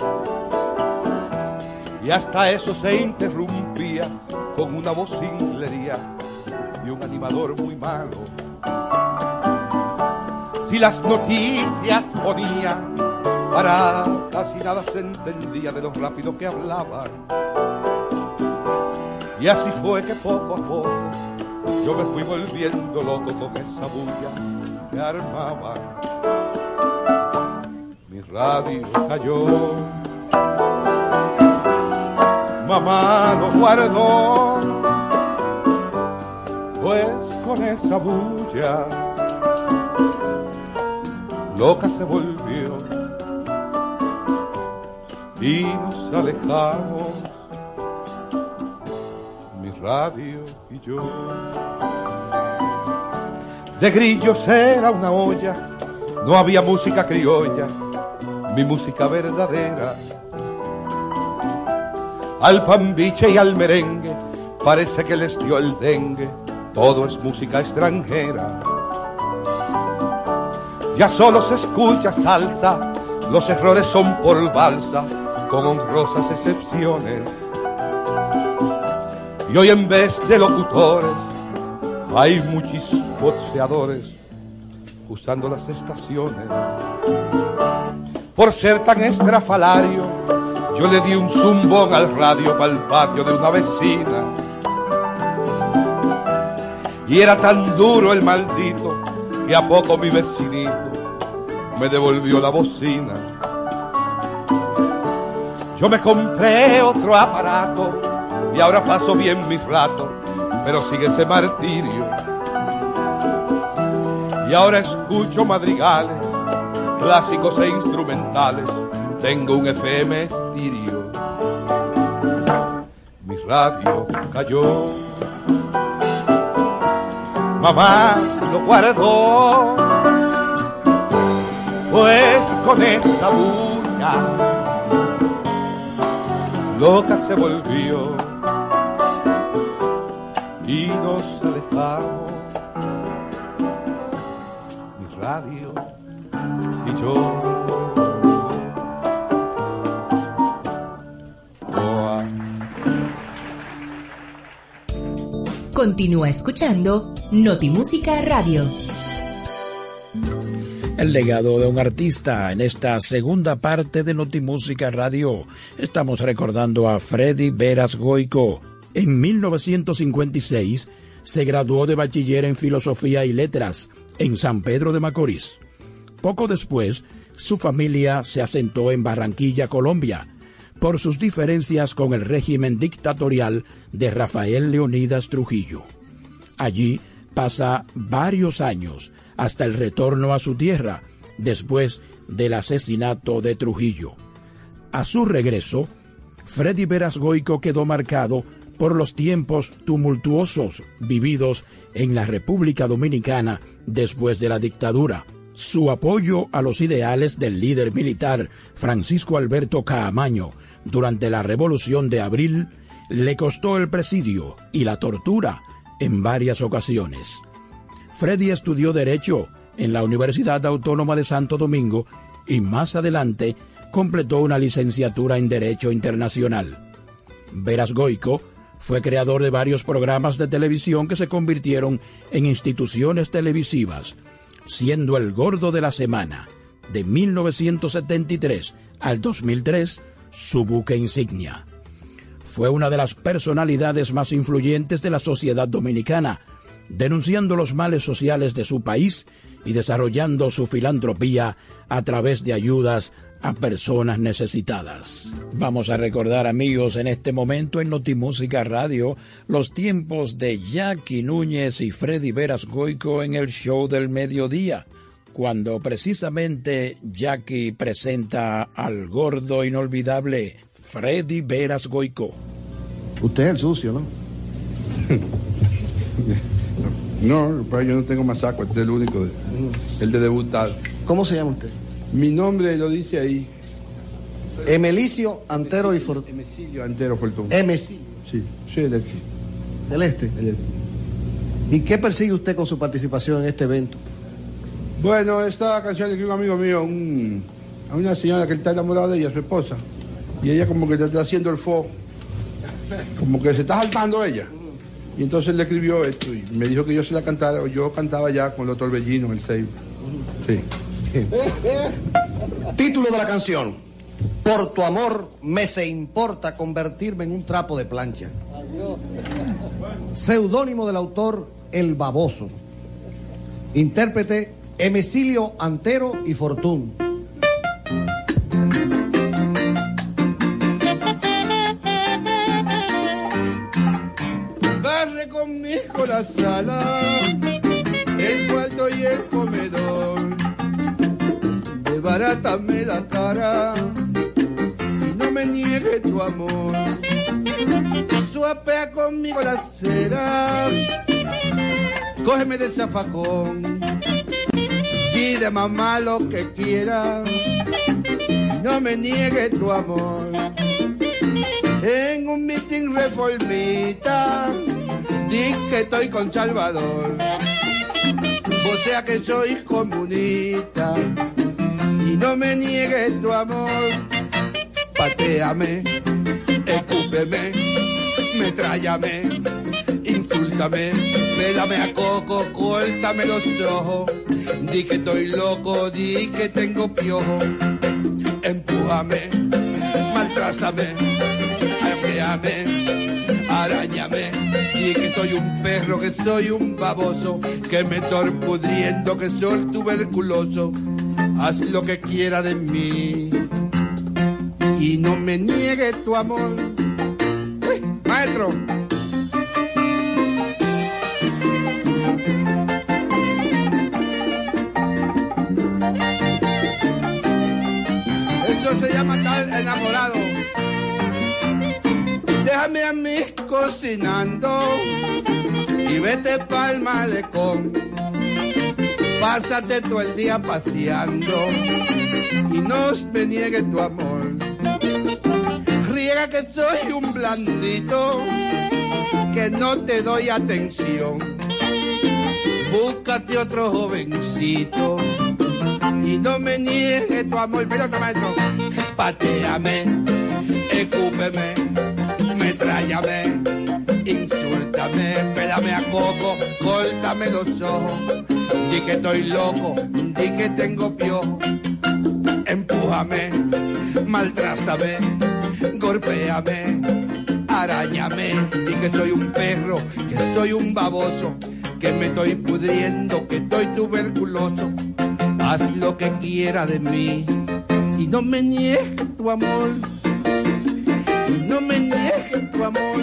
Y hasta eso se interrumpía con una vocinglería y un animador muy malo. Si las noticias ponía, para casi nada se entendía de lo rápido que hablaban. Y así fue que poco a poco yo me fui volviendo loco con esa bulla que armaban. Mi radio cayó, mamá lo guardó, pues con esa bulla loca se volvió y nos alejamos, mi radio y yo. De grillos era una olla, no había música criolla, mi música verdadera. Al pambiche y al merengue parece que les dio el dengue, todo es música extranjera. Ya solo se escucha salsa, los errores son por balsa, con honrosas excepciones. Y hoy en vez de locutores hay muchos boxeadores usando las estaciones. Por ser tan estrafalario, yo le di un zumbón al radio para el patio de una vecina. Y era tan duro el maldito que a poco mi vecinito me devolvió la bocina. Yo me compré otro aparato y ahora paso bien mis ratos, pero sigue ese martirio. Y ahora escucho madrigales, clásicos e instrumentales. Tengo un FM estéreo. Mi radio cayó. Mamá lo guardó, pues con esa bulla loca se volvió Continúa escuchando Notimúsica Radio. El legado de un artista en esta segunda parte de Notimúsica Radio. Estamos recordando a Freddy Veras Goico. En 1956 se graduó de bachiller en Filosofía y Letras en San Pedro de Macorís. Poco después, su familia se asentó en Barranquilla, Colombia, por sus diferencias con el régimen dictatorial de Rafael Leonidas Trujillo. Allí pasa varios años hasta el retorno a su tierra después del asesinato de Trujillo. A su regreso, Freddy Veras Goico quedó marcado por los tiempos tumultuosos vividos en la República Dominicana después de la dictadura. Su apoyo a los ideales del líder militar Francisco Alberto Caamaño durante la Revolución de Abril le costó el presidio y la tortura en varias ocasiones. Freddy estudió Derecho en la Universidad Autónoma de Santo Domingo y más adelante completó una licenciatura en Derecho Internacional. Veras Goico fue creador de varios programas de televisión que se convirtieron en instituciones televisivas, siendo el gordo de la semana, de 1973 al 2003, su buque insignia. Fue una de las personalidades más influyentes de la sociedad dominicana, denunciando los males sociales de su país y desarrollando su filantropía a través de ayudas a personas necesitadas. Vamos a recordar amigos en este momento en Notimúsica Radio los tiempos de Jackie Núñez y Freddy Veras Goico en el show del mediodía, cuando precisamente Jackie presenta al gordo inolvidable Freddy Veras Goico. Usted es el sucio, ¿no? No, pues yo no tengo más saco, este es el único, de- el de debutar. ¿Cómo se llama usted? Mi nombre lo dice ahí. Emelicio Antero y Fortuna. Emecilio Antero Fortuna. Emecilio. Sí, soy del aquí. Del este. ¿Y qué persigue usted con su participación en este evento? Bueno, esta canción le escribió un amigo mío a una señora que está enamorado de ella, su esposa. Y ella como que está haciendo el fo. Como que se está saltando ella. Y entonces le escribió esto y me dijo que yo se la cantara, o yo cantaba ya con los torbellinos, el seibo. Sí. Título de la canción. Por tu amor me se importa convertirme en un trapo de plancha. Seudónimo del autor El Baboso. Intérprete Emecilio Antero y Fortún. Barre conmigo la sala, el cuarto y el comedor. Desbarátame la cara y no me niegue tu amor. Suapea conmigo la cera, cógeme de zafacón. Pide mamá lo que quiera, no me niegue tu amor. En un meeting reformista, di que estoy con Salvador. O sea que soy comunista y no me niegues tu amor. Pateame, escúpeme, metrállame, insúltame, pélame a coco, córtame los ojos. Di que estoy loco, di que tengo piojo. Empújame, maltrátame, arqueame, arañame. Di que soy un perro, que soy un baboso, que me estoy pudriendo, que soy tuberculoso. Haz lo que quiera de mí y no me niegue tu amor. Uy, maestro. Se llama estar enamorado. Déjame a mí cocinando y vete pa'l malecón. Pásate todo el día paseando y no me niegue tu amor. Riega que soy un blandito, que no te doy atención. Búscate otro jovencito y no me niegue tu amor. Pero otro maestro, pateame, escúpeme, metrállame, insúltame, pélame a coco, córtame los ojos. Di que estoy loco, di que tengo piojo. Empújame, maltrástame, golpéame, arañame. Di que soy un perro, que soy un baboso, que me estoy pudriendo, que estoy tuberculoso. Haz lo que quiera de mí y no me niegues tu amor. Y no me niegues tu amor.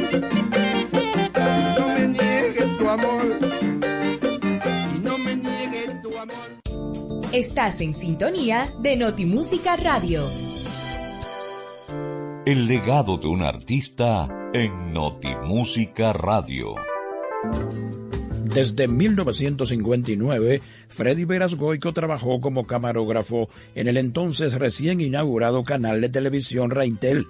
No me niegues tu amor. Y no me niegues tu amor. Estás en sintonía de Notimúsica Radio. El legado de un artista en Notimúsica Radio. Desde 1959, Freddy Veras Goico trabajó como camarógrafo en el entonces recién inaugurado canal de televisión Reintel.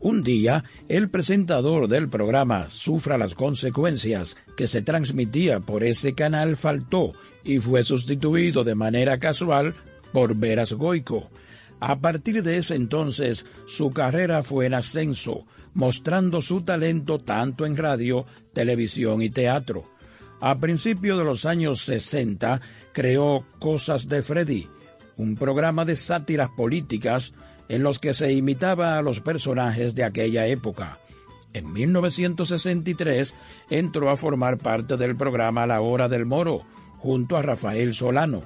Un día, el presentador del programa Sufra las consecuencias que se transmitía por ese canal faltó y fue sustituido de manera casual por Veras Goico. A partir de ese entonces, su carrera fue en ascenso, mostrando su talento tanto en radio, televisión y teatro. A principios de los años 60 creó Cosas de Freddy, un programa de sátiras políticas en los que se imitaba a los personajes de aquella época. En 1963 entró a formar parte del programa La Hora del Moro, junto a Rafael Solano.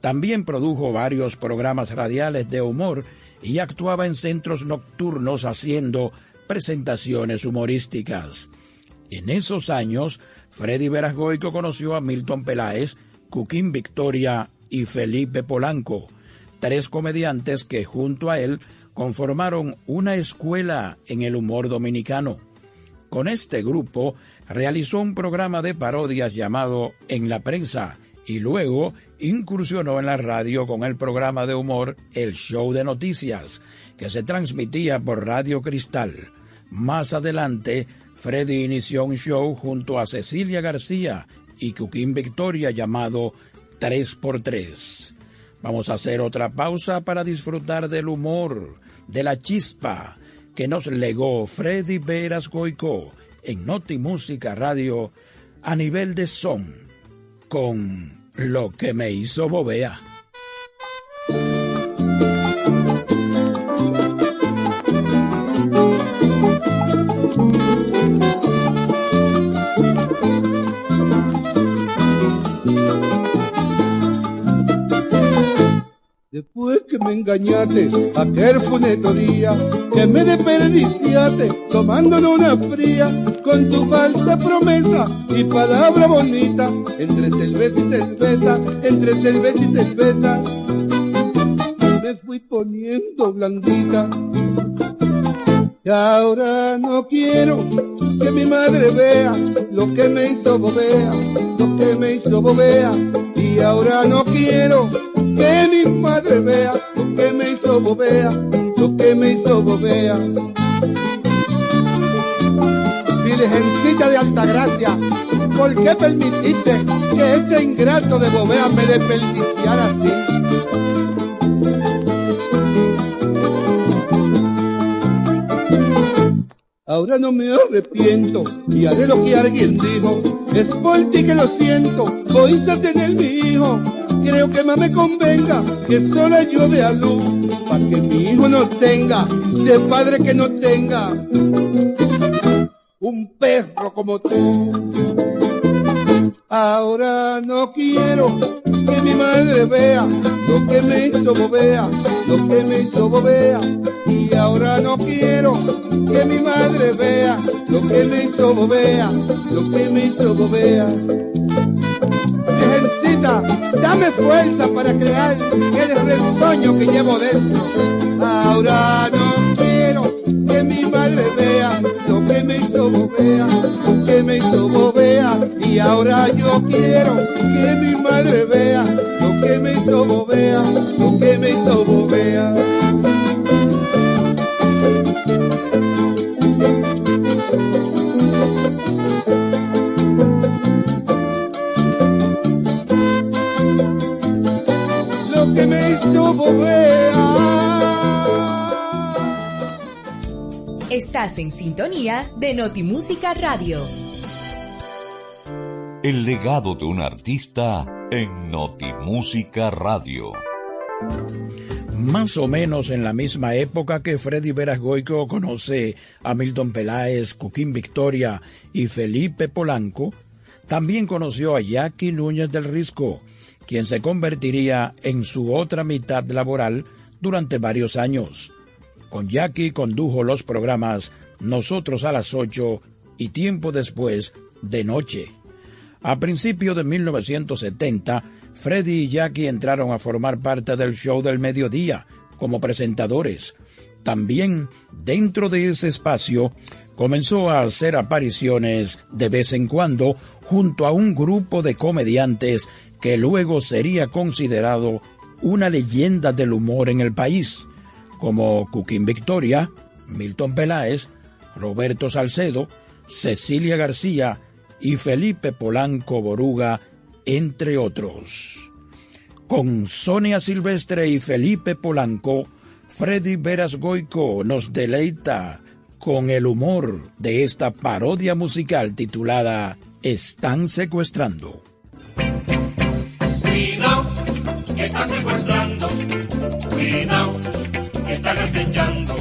También produjo varios programas radiales de humor y actuaba en centros nocturnos haciendo presentaciones humorísticas. En esos años, Freddy Verasgoico conoció a Milton Peláez, Cuquín Victoria y Felipe Polanco, tres comediantes que junto a él conformaron una escuela en el humor dominicano. Con este grupo realizó un programa de parodias llamado En la prensa y luego incursionó en la radio con el programa de humor El Show de Noticias, que se transmitía por Radio Cristal. Más adelante, Freddy inició un show junto a Cecilia García y Cuquín Victoria llamado 3x3. Vamos a hacer otra pausa para disfrutar del humor, de la chispa que nos legó Freddy Veras Goico en Noti Música Radio a nivel de son, con lo que me hizo bobea. Después que me engañaste, aquel funeto día, que me desperdiciaste, tomándonos una fría, con tu falsa promesa y palabra bonita, entre cerveza y cerveza, entre cerveza y cerveza, me fui poniendo blandita. Y ahora no quiero que mi madre vea lo que me hizo bobea, lo que me hizo bobea. Y ahora no quiero que mi madre vea lo que me hizo bobea, lo que me hizo bobea. Virgencita de Altagracia, ¿por qué permitiste que ese ingrato de bobea me desperdiciara así? Ahora no me arrepiento y haré lo que alguien dijo. Es por ti que lo siento, voy a tener mi hijo. Creo que más me convenga que sola yo de a luz, para que mi hijo no tenga, de padre que no tenga, un perro como tú. Ahora no quiero que mi madre vea lo que me hizo bobea, lo que me hizo bobea. Y ahora no quiero que mi madre vea lo que me hizo bobea, lo que me hizo bobea. Dame fuerza para crear el retoño que llevo dentro. Ahora no quiero que mi madre vea lo que me hizo bobea, lo que me hizo bobea. Y ahora yo quiero que mi madre vea Estás en sintonía de Notimúsica Radio. El legado de un artista en Notimúsica Radio. Más o menos en la misma época que Freddy Veras Goico conoce a Milton Peláez, Cuquín Victoria y Felipe Polanco, también conoció a Jackie Núñez del Risco, quien se convertiría en su otra mitad laboral durante varios años. Con Jackie condujo los programas Nosotros a las 8 y Tiempo después de Noche. A principios de 1970, Freddy y Jackie entraron a formar parte del show del mediodía como presentadores. También, dentro de ese espacio, comenzó a hacer apariciones de vez en cuando junto a un grupo de comediantes que luego sería considerado una leyenda del humor en el país, como Cuquín Victoria, Milton Peláez, Roberto Salcedo, Cecilia García y Felipe Polanco Boruga, entre otros. Con Sonia Silvestre y Felipe Polanco, Freddy Veras Goico nos deleita con el humor de esta parodia musical titulada Están secuestrando. Están secuestrando. Están acechando.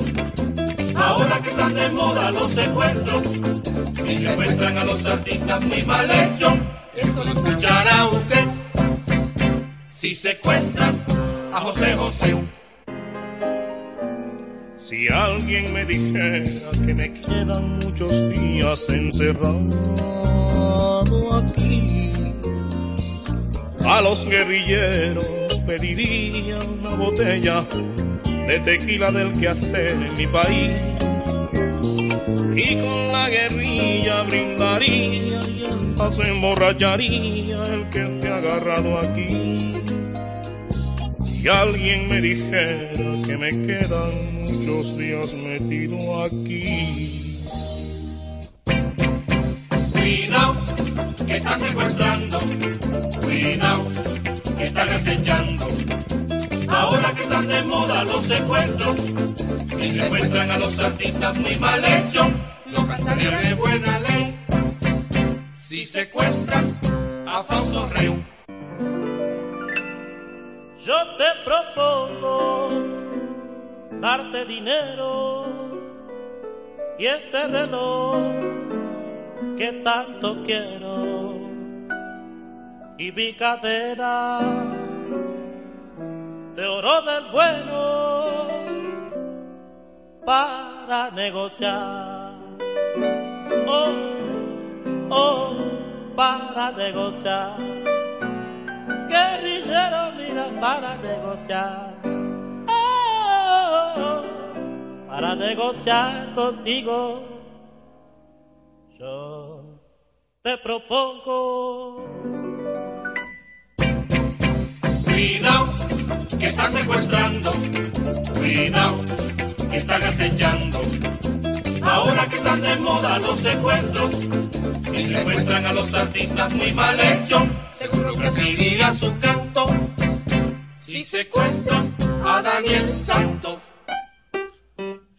Ahora que están de moda los secuestros. Y secuestran a los artistas muy mal hechos. Esto lo escuchará usted. Si secuestran a José José. Si alguien me dijera que me quedan muchos días encerrado aquí, a los guerrilleros pediría una botella de tequila del quehacer en mi país. Y con la guerrilla brindaría y hasta se emborracharía el que esté agarrado aquí. Si alguien me dijera que me quedan muchos días metido aquí. Cuidado, que están secuestrando. Cuidado, que están acechando. Ahora que están de moda los secuestros. Si secuestran a los artistas muy mal hechos, los cantarían de buena ley. Si secuestran a Fausto Rey. Yo te propongo darte dinero y este reloj que tanto quiero y mi cadera de oro del bueno para negociar. Oh, oh, para negociar. Guerrillero, mira, para negociar. Oh, oh, para negociar contigo. Yo te propongo. Cuidado, que están secuestrando. Cuidado, que están acechando. Ahora que están de moda los secuestros. Si secuestran a los artistas muy mal hechos, seguro que así su canto. Si secuestran a Daniel Santos.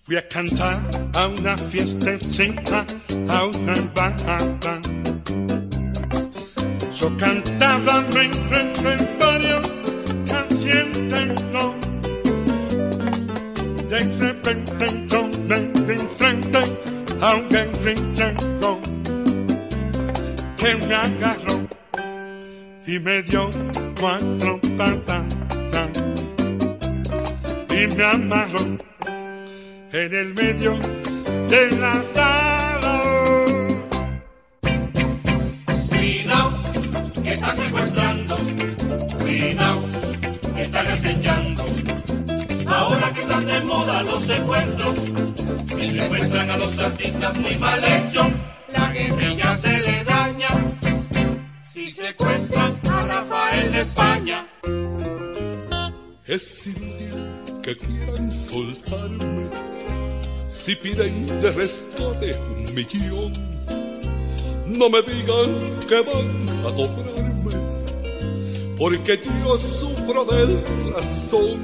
Fui a cantar a una fiestecita, a una banda. Yo cantaba mi repertorio, calientito. De repente yo me enfrenté a un guerrillero que me agarró y me dio cuatro patas y me amarró en el medio de la sala. Cuidado, que están secuestrando. Cuidado, están acechando. Ahora que están de moda los secuestros. Si secuestran a los artistas muy mal hechos, la guerrilla se le daña. Si secuestran a Rafael de España. Es sin que quieran soltarme. Si piden de restore un millón, no me digan que van a cobrarme, porque yo sufro del corazón.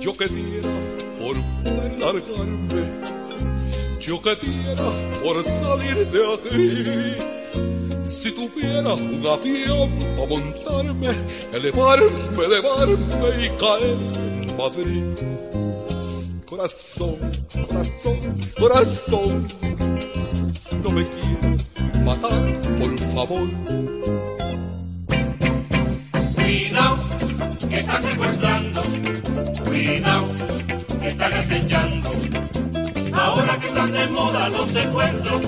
Yo que diera por poder largarme, yo que diera por salir de aquí. Si tuviera un avión para montarme, elevarme, elevarme y caer en Madrid. Corazón, corazón, corazón, no me quieras matar, por favor. Que están secuestrando. Cuidado, que están acechando. Ahora que están de moda los secuestros.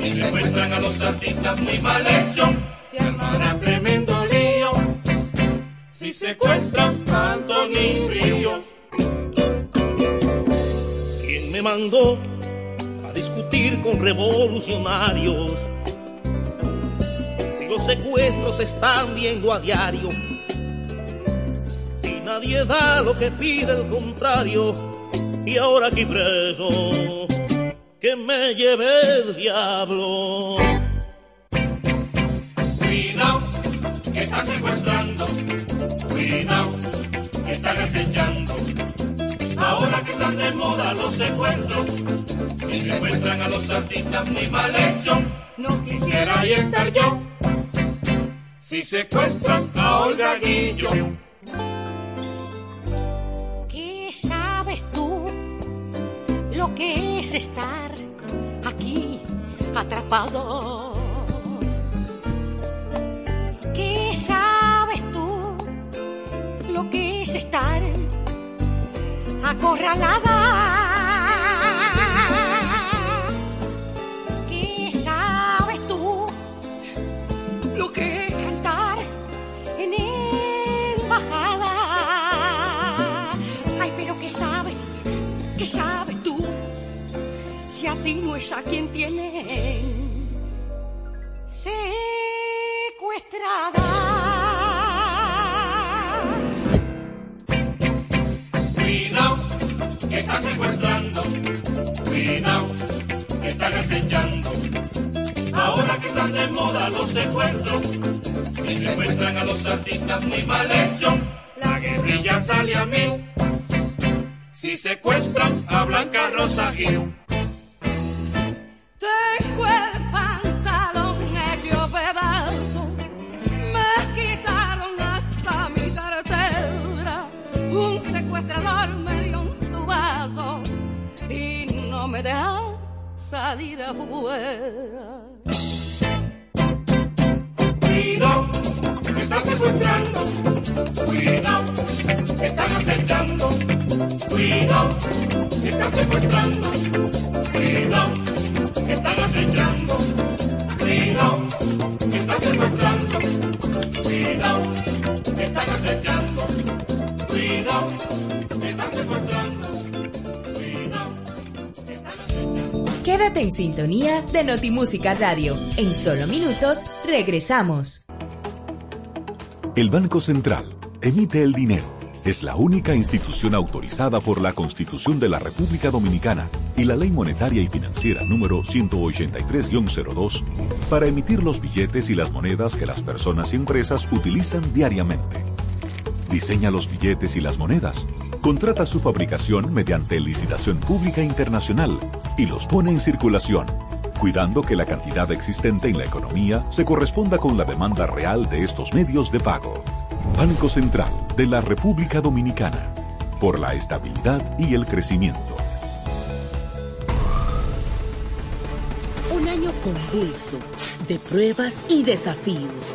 Si secuestran a los artistas muy mal hechos, se armará tremendo lío. Si secuestran a Anthony Ríos. ¿Quién me mandó a discutir con revolucionarios? Si los secuestros se están viendo a diario, nadie da lo que pide el contrario, y ahora aquí preso, que me lleve el diablo. Cuidado, que están secuestrando. Cuidado, que están acechando. Ahora que están de moda los secuestros. Si secuestran a los artistas muy mal hechos. No quisiera ahí estar yo. Si secuestran a Olga Guillo. ¿Qué sabes tú lo que es estar aquí atrapado? ¿Qué sabes tú lo que es estar acorralada? Si a ti no es a quien tienen secuestrada. Cuidado, que están secuestrando. Cuidado, que están acechando. Ahora que están de moda los secuestros, si secuestran a los artistas muy mal hecho, la guerrilla sale a mí. Si secuestran a Blanca Rosa Gil. Salir afuera. Cuidado, que están secuestrando. Cuidado, que están acechando. Cuidado, que están secuestrando. Cuidado, que están acechando. Cuidado, que están secuestrando. Cuidado, que están acechando. Cuidado, que están secuestrando. Quédate en sintonía de Notimúsica Radio. En solo minutos regresamos. El Banco Central emite el dinero. Es la única institución autorizada por la Constitución de la República Dominicana y la Ley Monetaria y Financiera número 183-02 para emitir los billetes y las monedas que las personas y empresas utilizan diariamente. Diseña los billetes y las monedas, contrata su fabricación mediante licitación pública internacional y los pone en circulación, cuidando que la cantidad existente en la economía se corresponda con la demanda real de estos medios de pago. Banco Central de la República Dominicana, por la estabilidad y el crecimiento. Un año convulso, de pruebas y desafíos.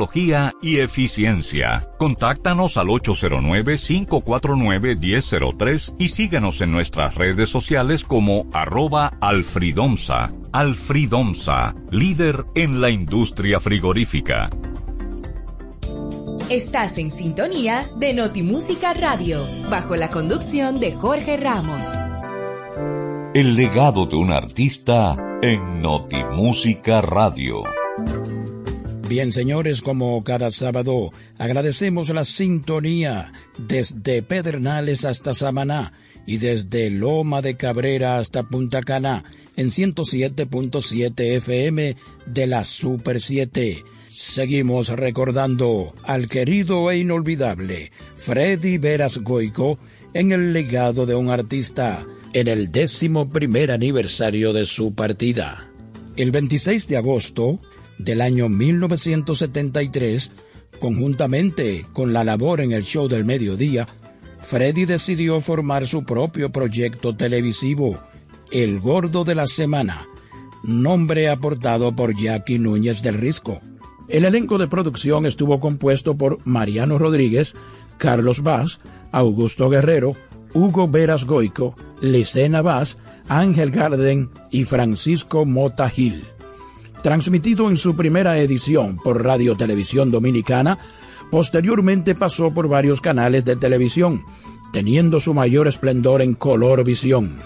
y eficiencia. Contáctanos al 809-549-1003 y síguenos en nuestras redes sociales como arroba alfridomsa. Alfridomsa, líder en la industria frigorífica. Estás en sintonía de Notimúsica Radio, bajo la conducción de Jorge Ramos. El legado de un artista en Notimúsica Radio. Bien, señores, como cada sábado, agradecemos la sintonía desde Pedernales hasta Samaná y desde Loma de Cabrera hasta Punta Cana en 107.7 FM de la Super 7. Seguimos recordando al querido e inolvidable Freddy Veras Goico en el legado de un artista en el décimo primer aniversario de su partida. El 26 de agosto del año 1973, conjuntamente con la labor en el show del mediodía, Freddy decidió formar su propio proyecto televisivo, El Gordo de la Semana, nombre aportado por Jackie Núñez del Risco. El elenco de producción estuvo compuesto por Mariano Rodríguez, Carlos Vaz, Augusto Guerrero, Hugo Veras Goico, Licena Vaz, Ángel Garden y Francisco Mota Gil transmitido en su primera edición por Radio Televisión Dominicana Posteriormente pasó por varios canales de televisión, teniendo su mayor esplendor en Color Visión.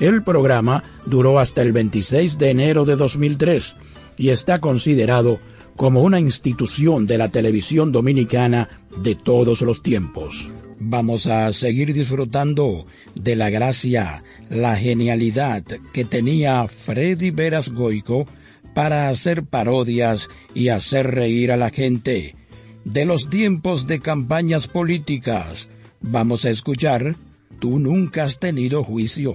El programa duró hasta el 26 de enero de 2003 y está considerado como una institución de la televisión dominicana de todos los tiempos. Vamos a seguir disfrutando de la gracia, la genialidad que tenía Freddy Veras Goico para hacer parodias y hacer reír a la gente. De los tiempos de campañas políticas, vamos a escuchar Tú nunca has tenido juicio.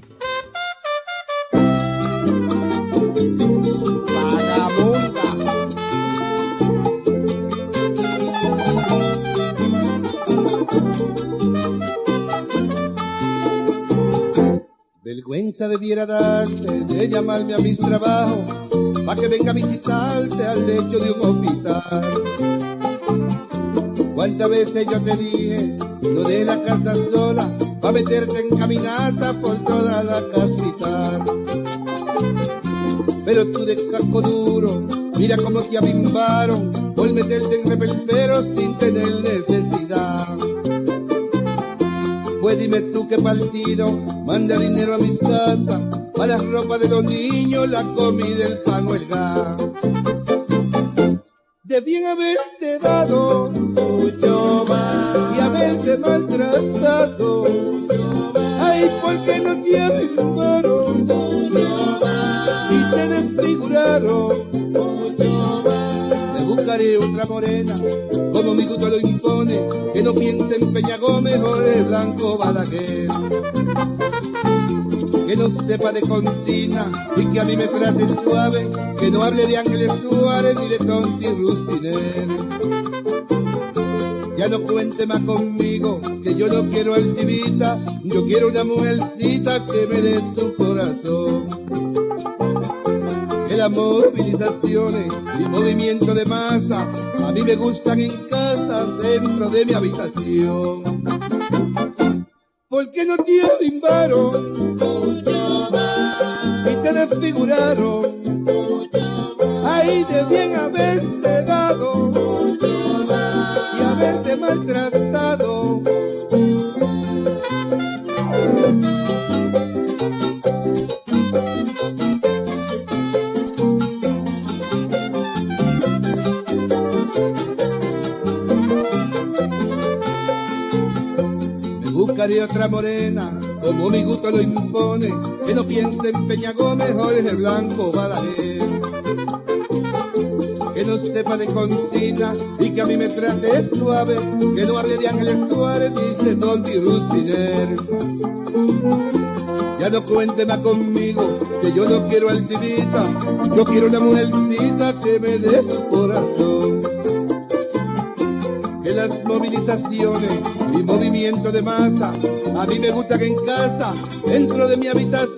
Vergüenza debiera darse de llamarme a mis trabajos para que venga a visitarte al lecho de un hospital. ¿Cuántas veces yo te dije no de la casa sola para meterte en caminata por toda la capital? Pero tú de casco duro, mira cómo te abimbaron por meterte en reperpero sin tener necesidad. Pues dime tú qué partido manda dinero a mis casas para la ropa de los niños, la comida, el pan o el gas. Debían haberte dado mucho más y haberte maltratado. Ay, ¿por qué no te más y te desfiguraron buscaré otra morena, como mi gusto lo impone, que no piense en Peña Gómez o de Blanco Balaguer que no sepa de cocina y que a mí me trate suave, que no hable de Ángeles Suárez ni de Tonti Rustiner. Ya no cuente más conmigo, que yo no quiero altivita, yo quiero una mujercita que me dé su corazón. Movilizaciones y movimiento de masa a mí me gustan en casa, dentro de mi habitación. ¿Por qué no te abimbaron? Y te desfiguraron. Ahí debían haberte dado. Buscaré otra morena, como mi gusto lo impone, que no piense en Peña Gómez el Blanco Balaguer. Que no sepa de cocina y que a mí me trate suave, que no hable de Ángeles Suárez de Tonti Rustiner. Ya no cuente más conmigo, que yo no quiero altivita, yo quiero una mujercita que me dé su corazón. Que las movilizaciones y movimiento de masa, a mí me gusta que en casa, dentro de mi habitación.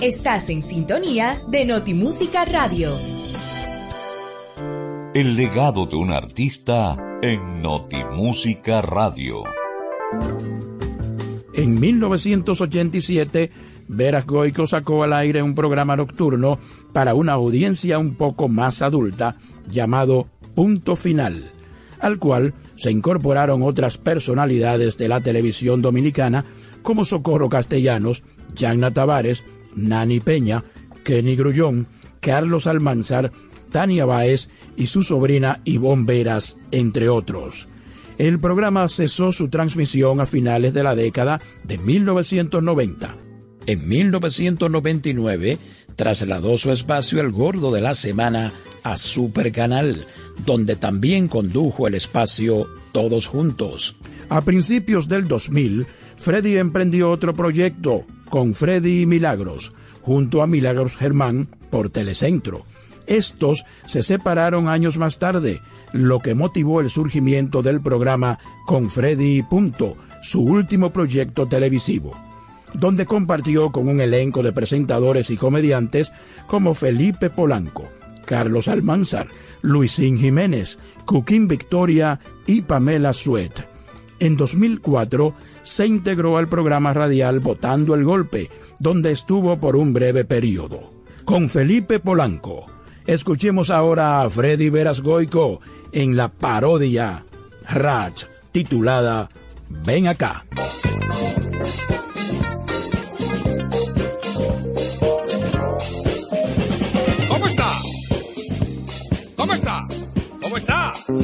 Estás en sintonía de Notimúsica Radio. El legado de un artista en Notimúsica Radio. En 1987, Veras Goico sacó al aire un programa nocturno para una audiencia un poco más adulta llamado Punto Final, al cual se incorporaron otras personalidades de la televisión dominicana como Socorro Castellanos, Yanna Tavares, Nani Peña, Kenny Grullón, Carlos Almanzar, Tania Báez y su sobrina Ivonne Veras, entre otros. El programa cesó su transmisión a finales de la década de 1990. En 1999 trasladó su espacio El Gordo de la Semana a Supercanal, donde también condujo el espacio Todos Juntos. A principios del 2000, Freddy emprendió otro proyecto con Freddy y Milagros, junto a Milagros Germán por Telecentro. Estos se separaron años más tarde, lo que motivó el surgimiento del programa Con Freddy y Punto, su último proyecto televisivo, donde compartió con un elenco de presentadores y comediantes como Felipe Polanco, Carlos Almanzar, Luisín Jiménez, Cuquín Victoria y Pamela Suet. En 2004 se integró al programa radial Votando el Golpe, donde estuvo por un breve periodo. Con Felipe Polanco, Escuchemos ahora a Freddy Veras Goico en la parodia Ratch titulada Ven acá.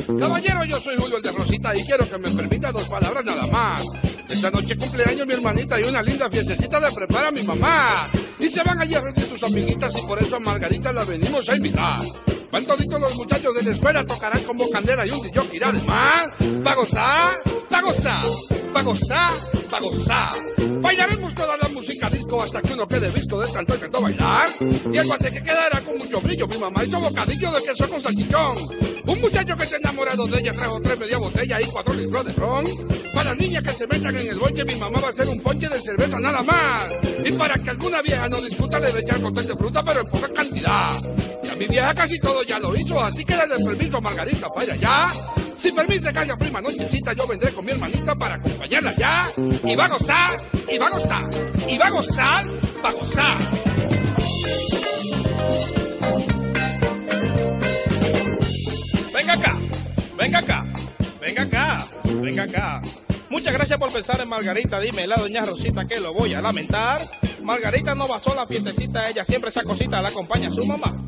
Caballero, yo soy Julio el de Rosita y quiero que me permita dos palabras nada más. Esta noche cumpleaños mi hermanita y una linda fiestecita le prepara mi mamá. Y se van allí a reunir sus amiguitas y por eso a Margarita la venimos a invitar. Van toditos los muchachos de la escuela, tocarán como candela y un DJ irá además. ¿Va a gozar? ¿Va a gozar? ¿Va a gozar? ¿Va a gozar? Bailaremos toda la música disco hasta que uno quede visco de tanto y tanto bailar. Y el guante que quedará con mucho brillo, mi mamá hizo bocadillo de queso con salchichón. Un muchacho que se enamorado de ella trajo tres media botella y cuatro litros de ron. Para niñas que se metan en el bonche, mi mamá va a hacer un ponche de cerveza nada más. Y para que alguna vieja no discuta, le echar cóctel de fruta, pero en poca cantidad. Y a mi vieja casi todo ya lo hizo, así que dale permiso a Margarita para allá. Si permite que haya prima nochecita, yo vendré con mi hermanita para acompañarla ya. Y va a gozar, y va a gozar, y va a gozar, va a gozar. Venga acá, venga acá, venga acá, venga acá. Muchas gracias por pensar en Margarita. Dime la doña Rosita que lo voy a lamentar. Margarita no va sola, fiestecita, ella siempre esa cosita la acompaña a su mamá.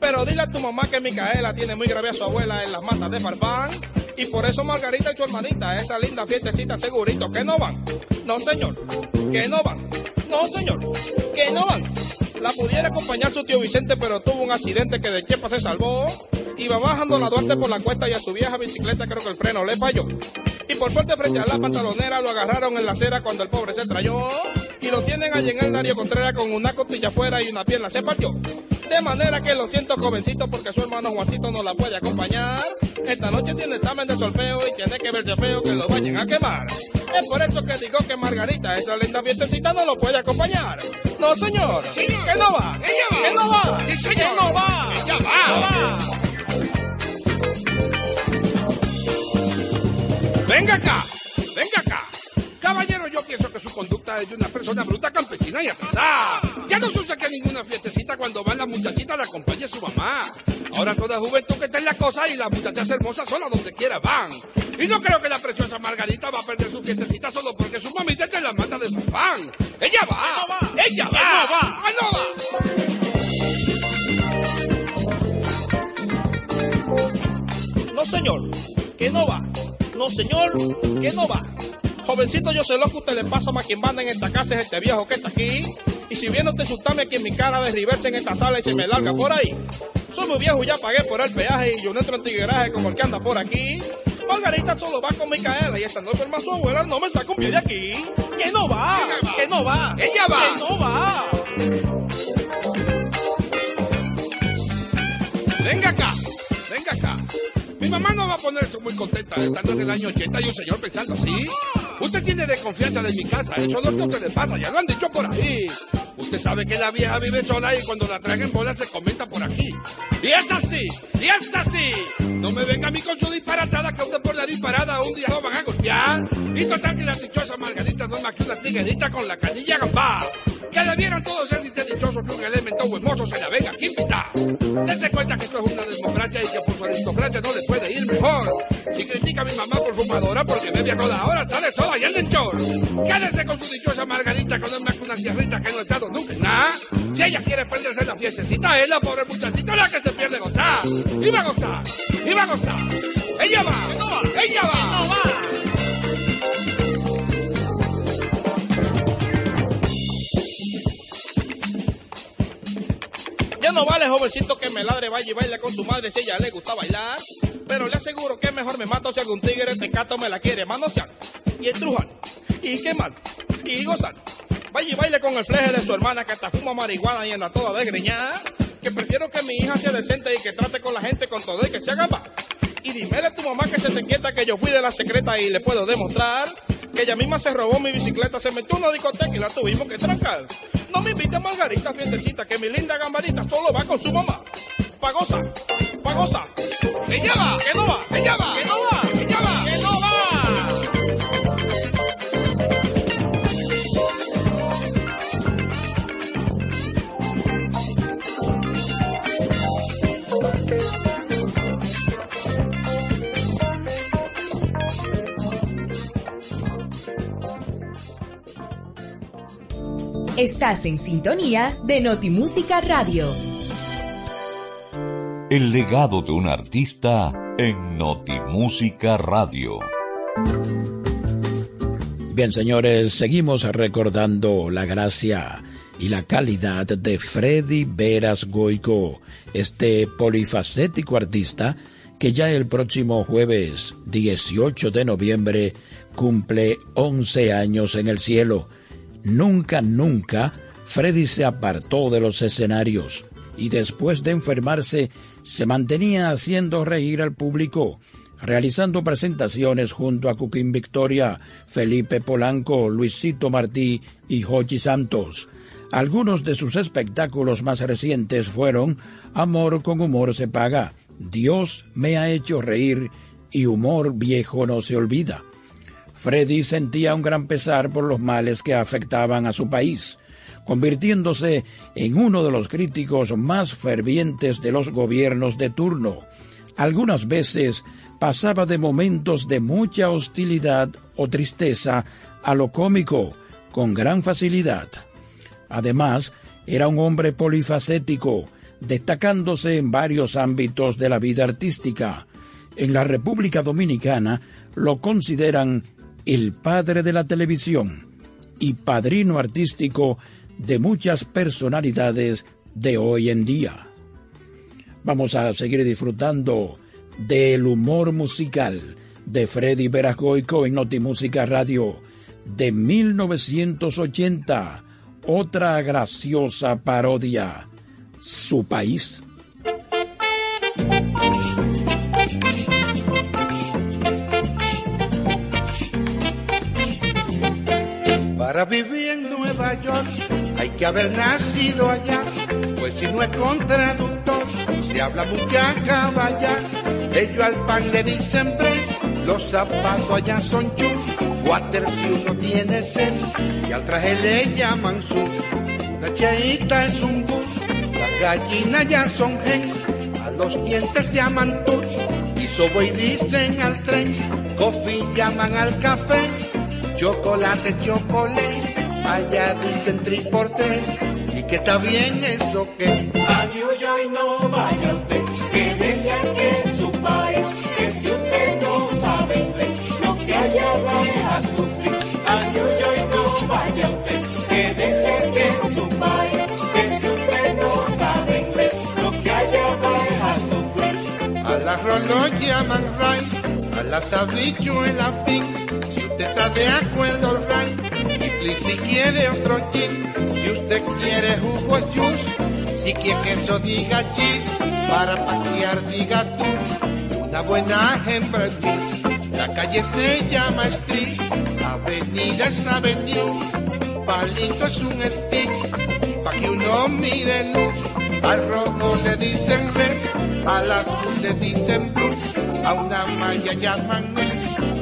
Pero dile a tu mamá que Micaela tiene muy grave a su abuela en las matas de Farfán. Y por eso Margarita y su hermanita, esa linda fiestecita segurito que no van. No señor, que no van. No señor, que no van. La pudiera acompañar su tío Vicente, pero tuvo un accidente que de Chepa se salvó. Iba bajando la Duarte por la cuesta y a su vieja bicicleta creo que el freno le falló. Y por suerte frente a la pantalonera lo agarraron en la acera cuando el pobre se trayó. Y lo tienen allí en el Dario Contreras con una costilla afuera y una pierna se partió. De manera que lo siento jovencito porque su hermano Juancito no la puede acompañar. Esta noche tiene examen de solfeo y tiene que verse feo que lo vayan a quemar. Es por eso que digo que Margarita, esa linda fiestecita, no lo puede acompañar. No, señor. Que no va. Ella va. Que no va. Sí, señor. Que no va. Ella va. Va. Venga acá, venga acá. Caballero, yo pienso que su conducta es de una persona bruta, campesina y atrasada. Ya no se usa que ninguna fiestecita cuando van las muchachitas la acompañe su mamá. Ahora toda juventud que está en la cosa y las muchachas hermosas solas donde quiera van. Y no creo que la preciosa Margarita va a perder su fiestecita solo porque su mamita está en la mata de su fan. ¡Ella va! ¡Ella va! ¡Ah, no va! No, señor. Que no va. No, señor. Que no va. Jovencito, yo sé lo que usted le pasa a quien manda en esta casa es este viejo que está aquí. Y si viene usted asustarme aquí en mi cara, derribarse en esta sala y se me larga por ahí. Soy muy viejo, ya pagué por el peaje y yo no entro en tigueraje como el que anda por aquí. Margarita solo va con Micaela y esta no enferma su abuela, no me saca un pie de aquí. Que no va, que no va, ella va, que no va. Venga acá. Mi mamá no va a ponerse muy contenta estando en el año 80 y un señor pensando así. Usted tiene desconfianza de mi casa, eso es lo que usted le pasa, ya lo han dicho por ahí. Usted sabe que la vieja vive sola y cuando la traen en bola se comenta por aquí. Y es así, y es así. No me venga a mí con su disparatada que usted por la disparada un día lo van a golpear. Y total que la dichosa Margarita no es más que una tiguerita con la canilla gambá. Que debieron todos ser dichosos que un elemento hermoso se la venga aquí invitar. Dese cuenta que esto es una democracia y que por su aristocracia no le puede ir mejor. Si critica a mi mamá por fumadora porque bebe a toda hora, sale sola y el chor. Quédese con su dichosa Margarita que no es más que una tierrita que no ha nunca nada. Si ella quiere perderse la fiestecita, es la pobre muchachita la que se pierde gozar. Y va a gozar, y va a gozar. Ella va, ella va, no va. Ya no vale, jovencito, que me ladre, vaya y baile con su madre si ella le gusta bailar. Pero le aseguro que mejor me mato si algún tigre este cato me la quiere manosear. Y estrujar, y quemar, y gozar. Vaya y baile con el fleje de su hermana que hasta fuma marihuana y anda toda desgreñada. Que prefiero que mi hija sea decente y que trate con la gente con todo y que se haga va. Y dímele a tu mamá que se te quieta que yo fui de la secreta y le puedo demostrar que ella misma se robó mi bicicleta, se metió en una discoteca y la tuvimos que trancar. No me invite a Margarita, fiestecita, que mi linda gambarita solo va con su mamá. Pa' gozar, pa' gozar. ¡Ella va! ¡Que no va! ¡Ella va! ¡Que no Estás en sintonía de Notimúsica Radio. El legado de un artista en Notimúsica Radio. Bien, señores, seguimos recordando la gracia y la calidad de Freddy Veras Goico, este polifacético artista que ya el próximo jueves 18 de noviembre cumple 11 años en el cielo Nunca, nunca Freddy se apartó de los escenarios y después de enfermarse se mantenía haciendo reír al público, realizando presentaciones junto a Cuquín Victoria, Felipe Polanco, Luisito Martí y Jochi Santos. Algunos de sus espectáculos más recientes fueron Amor con humor se paga, Dios me ha hecho reír y Humor viejo no se olvida. Freddy sentía un gran pesar por los males que afectaban a su país, convirtiéndose en uno de los críticos más fervientes de los gobiernos de turno. Algunas veces pasaba de momentos de mucha hostilidad o tristeza a lo cómico con gran facilidad. Además, era un hombre polifacético, destacándose en varios ámbitos de la vida artística. En la República Dominicana lo consideran el padre de la televisión y padrino artístico de muchas personalidades de hoy en día. Vamos a seguir disfrutando del humor musical de Freddy Veragoico en Notimúsica Radio de 1980, otra graciosa parodia, Su País. Para vivir en Nueva York hay que haber nacido allá, pues si no es contraductor, se habla mucha caballas. Ellos al pan le dicen break, los zapatos allá son chus, water si uno tiene sed, y al traje le llaman sus. La cheita es un bus, las gallinas ya son gen, a los dientes llaman tut, y soboy dicen al tren, coffee llaman al café chocolate, chocolate, allá dicen triporte, y que está bien eso que. A New York no vaya usted, quédese aquí en su país, que si usted no sabe inglés, lo que allá va a sufrir. A New York no vaya usted, quédese aquí en su país, que si usted no sabe inglés, lo que allá va a sufrir. Al arroz lo llaman rice, a las habichuelas usted de acuerdo, right. Y si quiere otro gin, si usted quiere jugo juice, si quiere queso diga cheese, para pasear diga tú, una buena hembra La calle se llama Street, avenida es avenue, palito es un stick, que uno mire luz. Al rojo le dicen red, al azul le dicen blue, a una malla llaman net,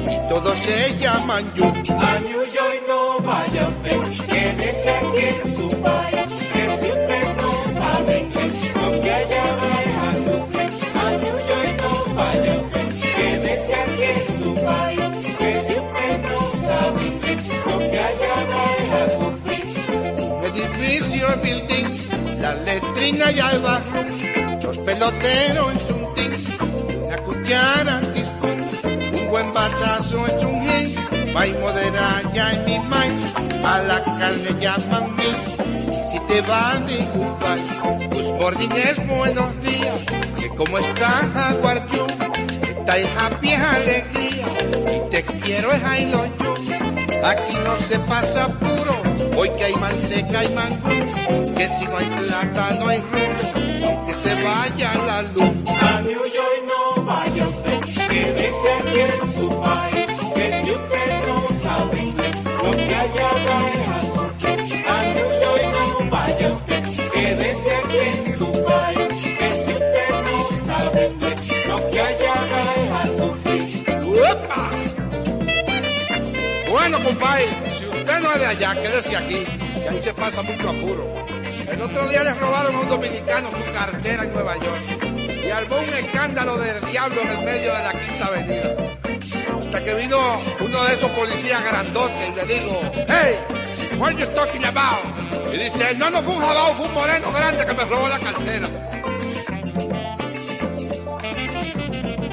y todos se llaman you. A New York no vaya usted, quédese aquí su país, letrina y el barroom, los peloteros es un tins, una cuchara teaspoon, un buen batazo es un hit, y moderar ya en mi mind, a la carne llaman mis, y si te va de goodbye, good morning es buenos días, que como está Jaguar you, está el happy alegría, si te quiero es I love you. Aquí no se pasa puro, hoy que hay manteca y mangú, que si no hay plata no hay rulo, aunque se vaya la luz. A New York no vaya usted, quédese aquí en su país, que si usted no sabe inglés, lo que allá va es a sufrir. A New York no vaya usted, quédese aquí en su país, que si usted no sabe inglés, lo que allá va es a sufrir. ¡Uepa! Bueno, compadre, de allá, quédese aquí, que ahí se pasa mucho apuro. El otro día le robaron a un dominicano su cartera en Nueva York. y armó un escándalo del diablo en el medio de la quinta avenida. Hasta que vino uno de esos policías grandotes y le digo, hey, what are you talking about? Y dice, no, no fue un jabao, fue un moreno grande que me robó la cartera.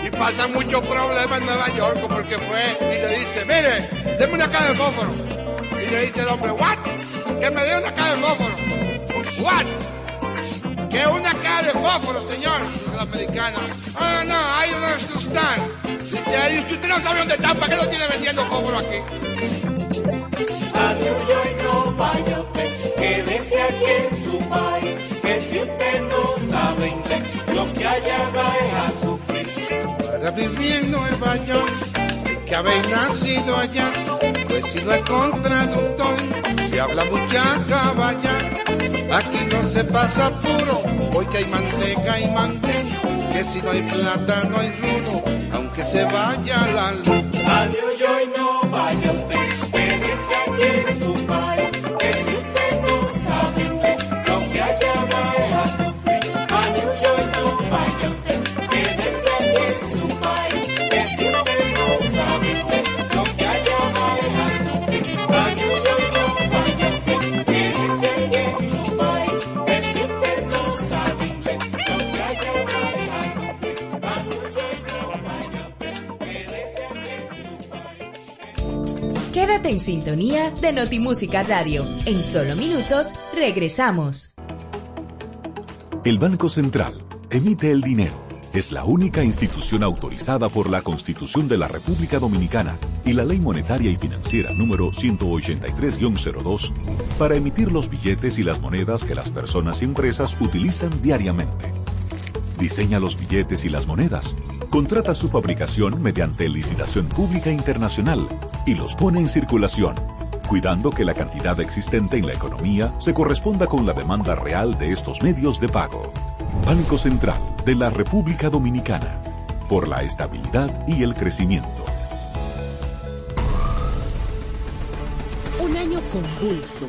Y pasan muchos problemas en Nueva York como el que fue y le dice, mire, deme una caja de fósforo. Le dice el hombre, what? Que me dé una caja de fósforo. What? Que una caja de fósforo, señor. La americana. Oh, no, I don't understand. Y usted no sabe dónde están, ¿para qué lo tiene vendiendo fósforo aquí? A New York no vaya quédese aquí en su país, que si usted no sabe inglés, lo que allá va a sufrir. Para vivir en Nueva York, hay que haber nacido allá, pues si no es contraductor, se habla mucha caballa. Aquí no se pasa puro, porque hay manteca y mangú, que si no hay plata no hay rudo, aunque se vaya la luz. A New York no vaya En sintonía de Notimúsica Radio. En solo minutos regresamos. El Banco Central emite el dinero. Es la única institución autorizada por la Constitución de la República Dominicana y la Ley Monetaria y Financiera número 183-02 para emitir los billetes y las monedas que las personas y empresas utilizan diariamente. Diseña los billetes y las monedas, contrata su fabricación mediante licitación pública internacional y los pone en circulación, cuidando que la cantidad existente en la economía se corresponda con la demanda real de estos medios de pago. Banco Central de la República Dominicana, por la estabilidad y el crecimiento. Un año convulso,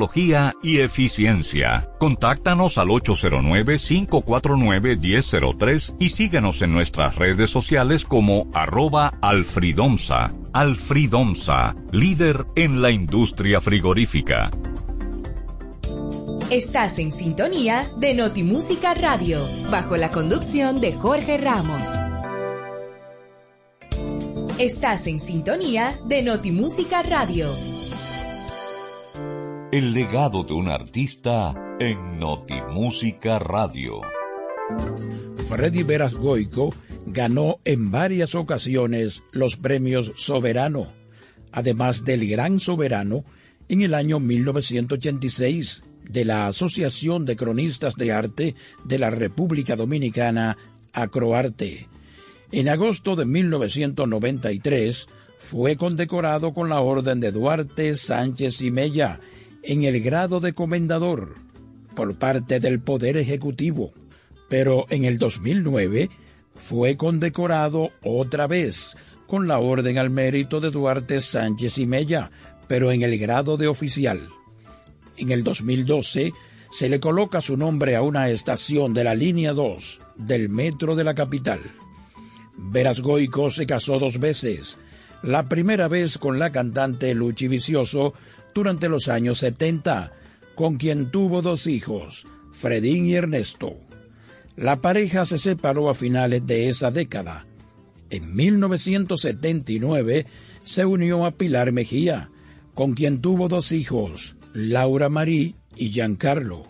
y eficiencia. Contáctanos al 809-549-1003 y síguenos en nuestras redes sociales como arroba alfridomsa. Alfridomsa, líder en la industria frigorífica. Estás en sintonía de Notimúsica Radio, bajo la conducción de Jorge Ramos. Estás en sintonía de Notimúsica Radio. El legado de un artista en Notimúsica Radio. Freddy Veras Goico ganó en varias ocasiones los premios Soberano, además del Gran Soberano en el año 1986 de la Asociación de Cronistas de Arte de la República Dominicana, Acroarte. En agosto de 1993 fue condecorado con la Orden de Duarte Sánchez y Mella en el grado de comendador por parte del Poder Ejecutivo, pero en el 2009 fue condecorado otra vez con la Orden al Mérito de Duarte Sánchez y Mella, pero en el grado de oficial. En el 2012 se le coloca su nombre a una estación de la línea 2 del metro de la capital. Veras Goico se casó dos veces, la primera vez con la cantante Luchi Vicioso durante los años 70, con quien tuvo dos hijos, Fredín y Ernesto. La pareja se separó a finales de esa década. En 1979 se unió a Pilar Mejía, con quien tuvo dos hijos, Laura Marí y Giancarlo.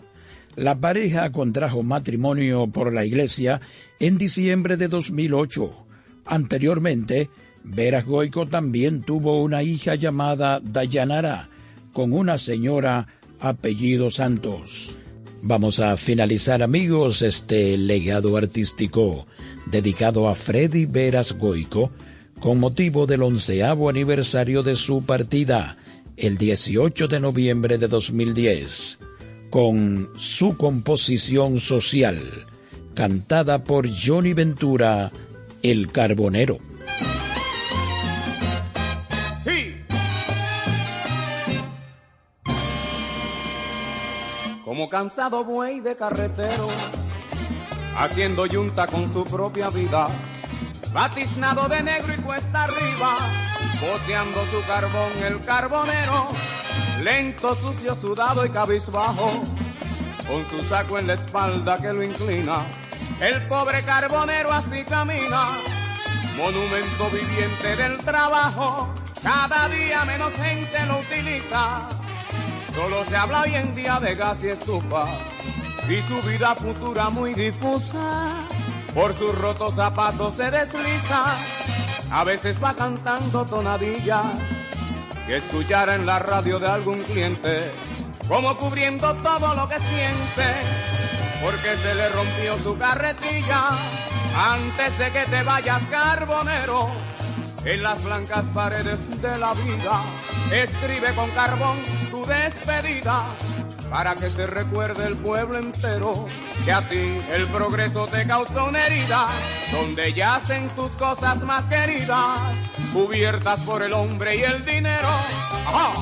La pareja contrajo matrimonio por la iglesia en diciembre de 2008. Anteriormente, Veras Goico también tuvo una hija llamada Dayanara, con una señora apellido Santos. Vamos a finalizar amigos este legado artístico dedicado a Freddy Veras Goico con motivo del onceavo aniversario de su partida el 18 de noviembre de 2010, con su composición social, cantada por Johnny Ventura, El Carbonero. Como cansado buey de carretero, haciendo yunta con su propia vida, batiznado de negro y cuesta arriba boteando su carbón el carbonero, lento, sucio, sudado y cabizbajo, con su saco en la espalda que lo inclina. El pobre carbonero así camina, monumento viviente del trabajo, cada día menos gente lo utiliza. Solo se habla hoy en día de gas y estufa, y su vida futura muy difusa, por sus rotos zapatos se desliza. A veces va cantando tonadillas. Que escuchara en la radio de algún cliente, como cubriendo todo lo que siente, porque se le rompió su carretilla. Antes de que te vayas carbonero. En las blancas paredes de la vida, escribe con carbón tu despedida para que se recuerde el pueblo entero que a ti el progreso te causó una herida, donde yacen tus cosas más queridas, cubiertas por el hombre y el dinero. ¡Ajá!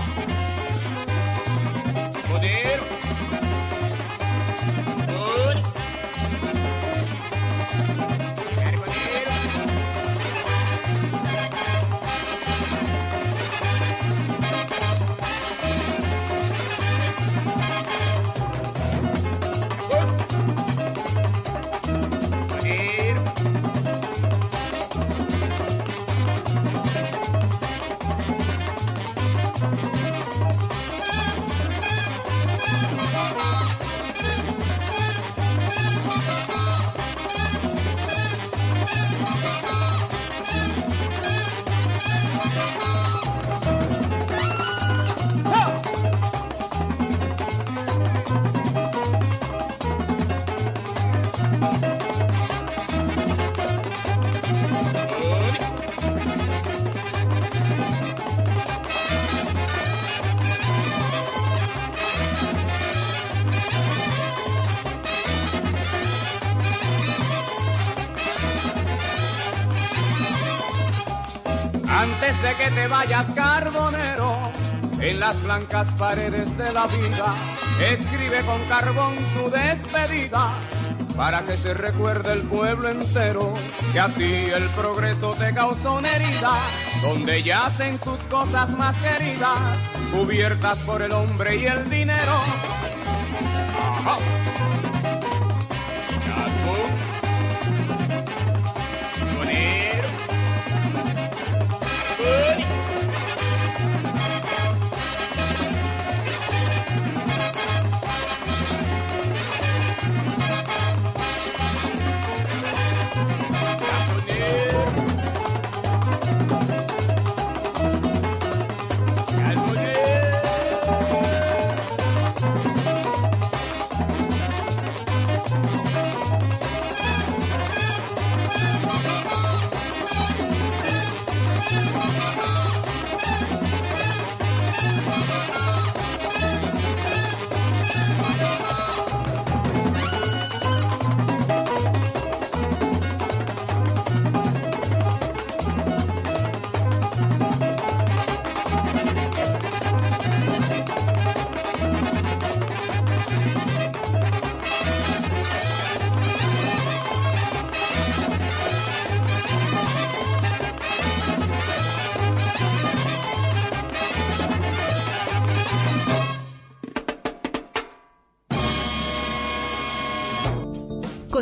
Que te vayas carbonero, en las blancas paredes de la vida, escribe con carbón su despedida, para que se recuerde el pueblo entero, que a ti el progreso te causó una herida, donde yacen tus cosas más queridas, cubiertas por el hombre y el dinero.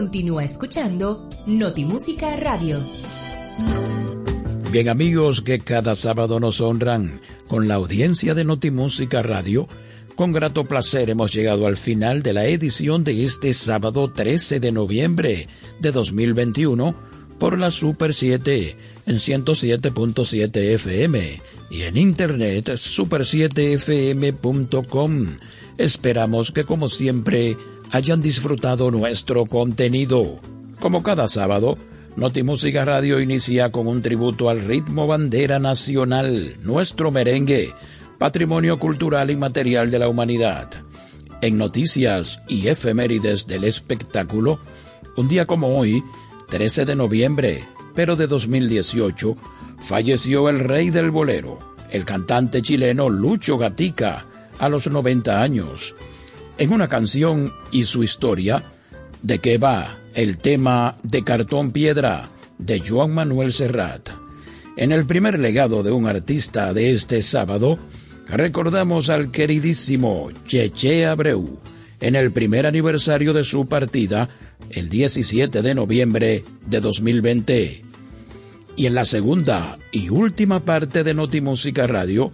Continúa escuchando Notimúsica Radio. Bien amigos que cada sábado nos honran con la audiencia de Notimúsica Radio, con grato placer hemos llegado al final de la edición de este sábado 13 de noviembre de 2021 por la Super 7 en 107.7 FM y en internet super7fm.com. Esperamos que como siempre hayan disfrutado nuestro contenido. Como cada sábado, Notimúsica Radio inicia con un tributo al ritmo bandera nacional, nuestro merengue, patrimonio cultural y material de la humanidad. En noticias y efemérides del espectáculo, un día como hoy, 13 de noviembre, pero de 2018, falleció el rey del bolero, el cantante chileno Lucho Gatica, a los 90 años. En una canción y su historia, ¿de qué va el tema de Cartón Piedra de Joan Manuel Serrat? En el primer legado de un artista de este sábado, recordamos al queridísimo Cheche Abreu en el primer aniversario de su partida, el 17 de noviembre de 2020. Y en la segunda y última parte de Notimúsica Radio,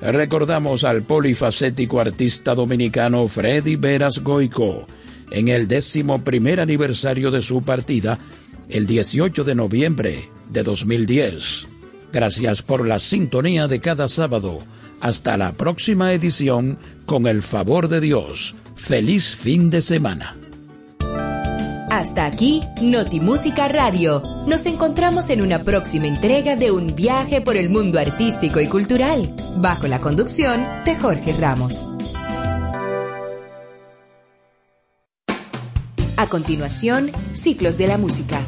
recordamos al polifacético artista dominicano Freddy Veras Goico en el décimo primer aniversario de su partida, el 18 de noviembre de 2010. Gracias por la sintonía de cada sábado. Hasta la próxima edición, con el favor de Dios. Feliz fin de semana. Hasta aquí, Notimúsica Radio. Nos encontramos en una próxima entrega de un viaje por el mundo artístico y cultural, bajo la conducción de Jorge Ramos. A continuación, Ciclos de la Música.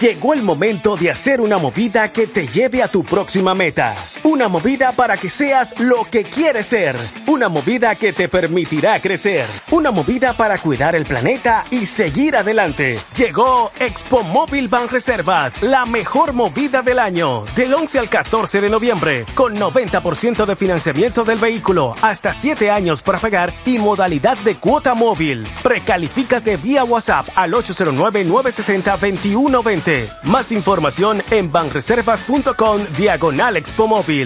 Llegó el momento de hacer una movida que te lleve a tu próxima meta. Una movida para que seas lo que quieres ser. Una movida que te permitirá crecer. Una movida para cuidar el planeta y seguir adelante. Llegó Expo Móvil Ban Reservas, la mejor movida del año. Del 11 al 14 de noviembre, con 90% de financiamiento del vehículo, hasta 7 años para pagar y modalidad de cuota móvil. Precalifícate vía WhatsApp al 809-960-2120. Más información en banreservas.com diagonal Expo Móvil.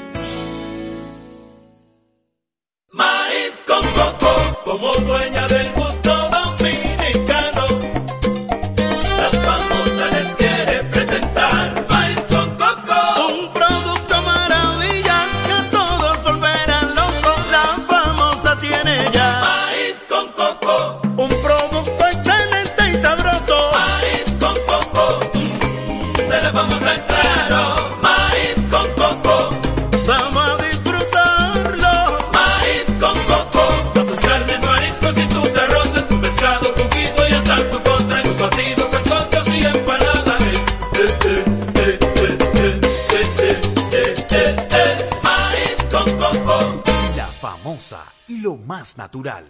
Y lo más natural.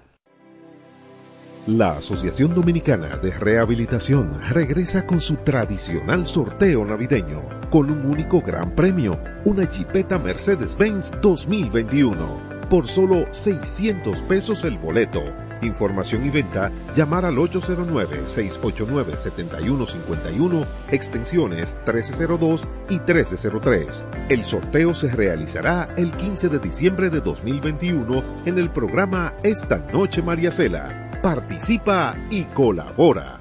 La Asociación Dominicana de Rehabilitación regresa con su tradicional sorteo navideño, con un único gran premio, una Jeepeta Mercedes-Benz 2021, por solo 600 pesos el boleto. Información y venta, llamar al 809-689-7151, extensiones 1302 y 1303. El sorteo se realizará el 15 de diciembre de 2021 en el programa Esta Noche María Cela. Participa y colabora.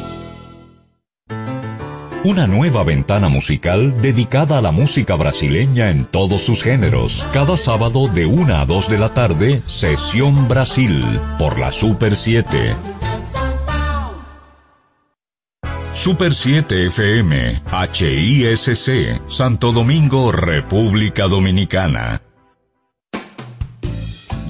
Una nueva ventana musical dedicada a la música brasileña en todos sus géneros. Cada sábado de 1 a 2 de la tarde, Sesión Brasil, por la Super 7. Super 7 FM, HISC, Santo Domingo, República Dominicana.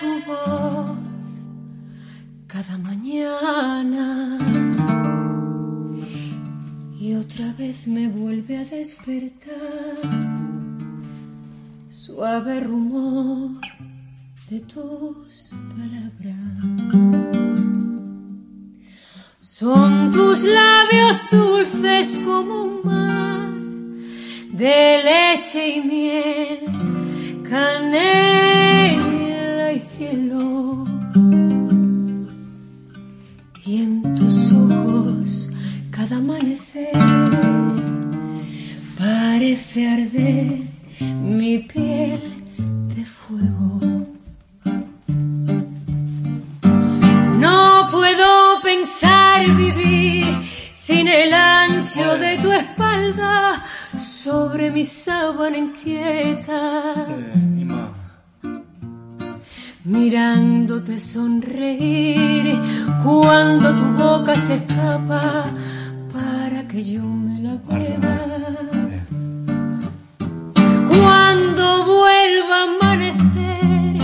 Tu voz cada mañana y otra vez me vuelve a despertar suave rumor de tus palabras. Son tus labios dulces como un mar de leche y miel, canela y. Y en tus ojos cada amanecer parece arder mi piel de fuego. No puedo pensar vivir sin el ancho de tu espalda sobre mi sábana inquieta. Mirándote sonreír cuando tu boca se escapa para que yo me la beba. Cuando vuelva a amanecer,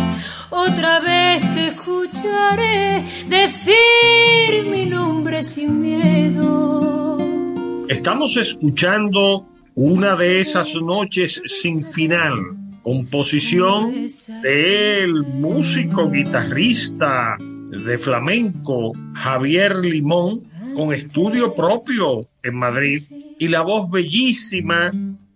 otra vez te escucharé decir mi nombre sin miedo. Estamos escuchando una de esas noches sin final, composición del músico guitarrista de flamenco Javier Limón, con estudio propio en Madrid, y la voz bellísima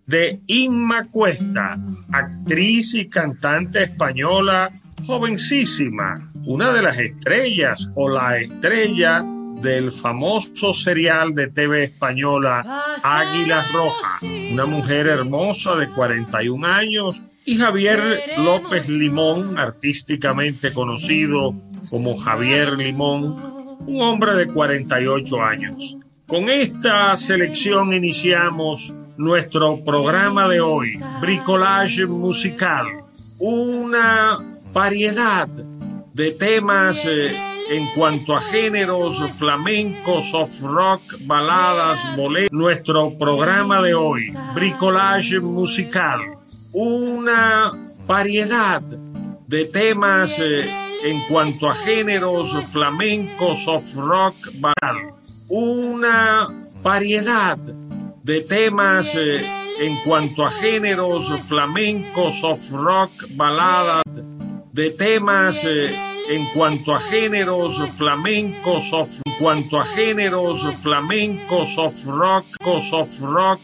de Inma Cuesta, actriz y cantante española jovencísima, una de las estrellas o la estrella del famoso serial de TV española Águilas Rojas, una mujer hermosa de 41 años, y Javier López Limón, artísticamente conocido como Javier Limón, un hombre de 48 años. Con esta selección iniciamos nuestro programa de hoy, Bricolage Musical, una variedad de temas eh, en cuanto a géneros flamenco, soft rock, baladas, boleros. Nuestro programa de hoy, Bricolage Musical, una variedad de temas eh, en cuanto a géneros flamenco, soft rock, baladas. Una variedad de temas eh, en cuanto a géneros flamenco, soft rock, baladas, de temas eh, en cuanto a géneros flamenco, soft, en cuanto a géneros flamenco, soft rock, soft rock,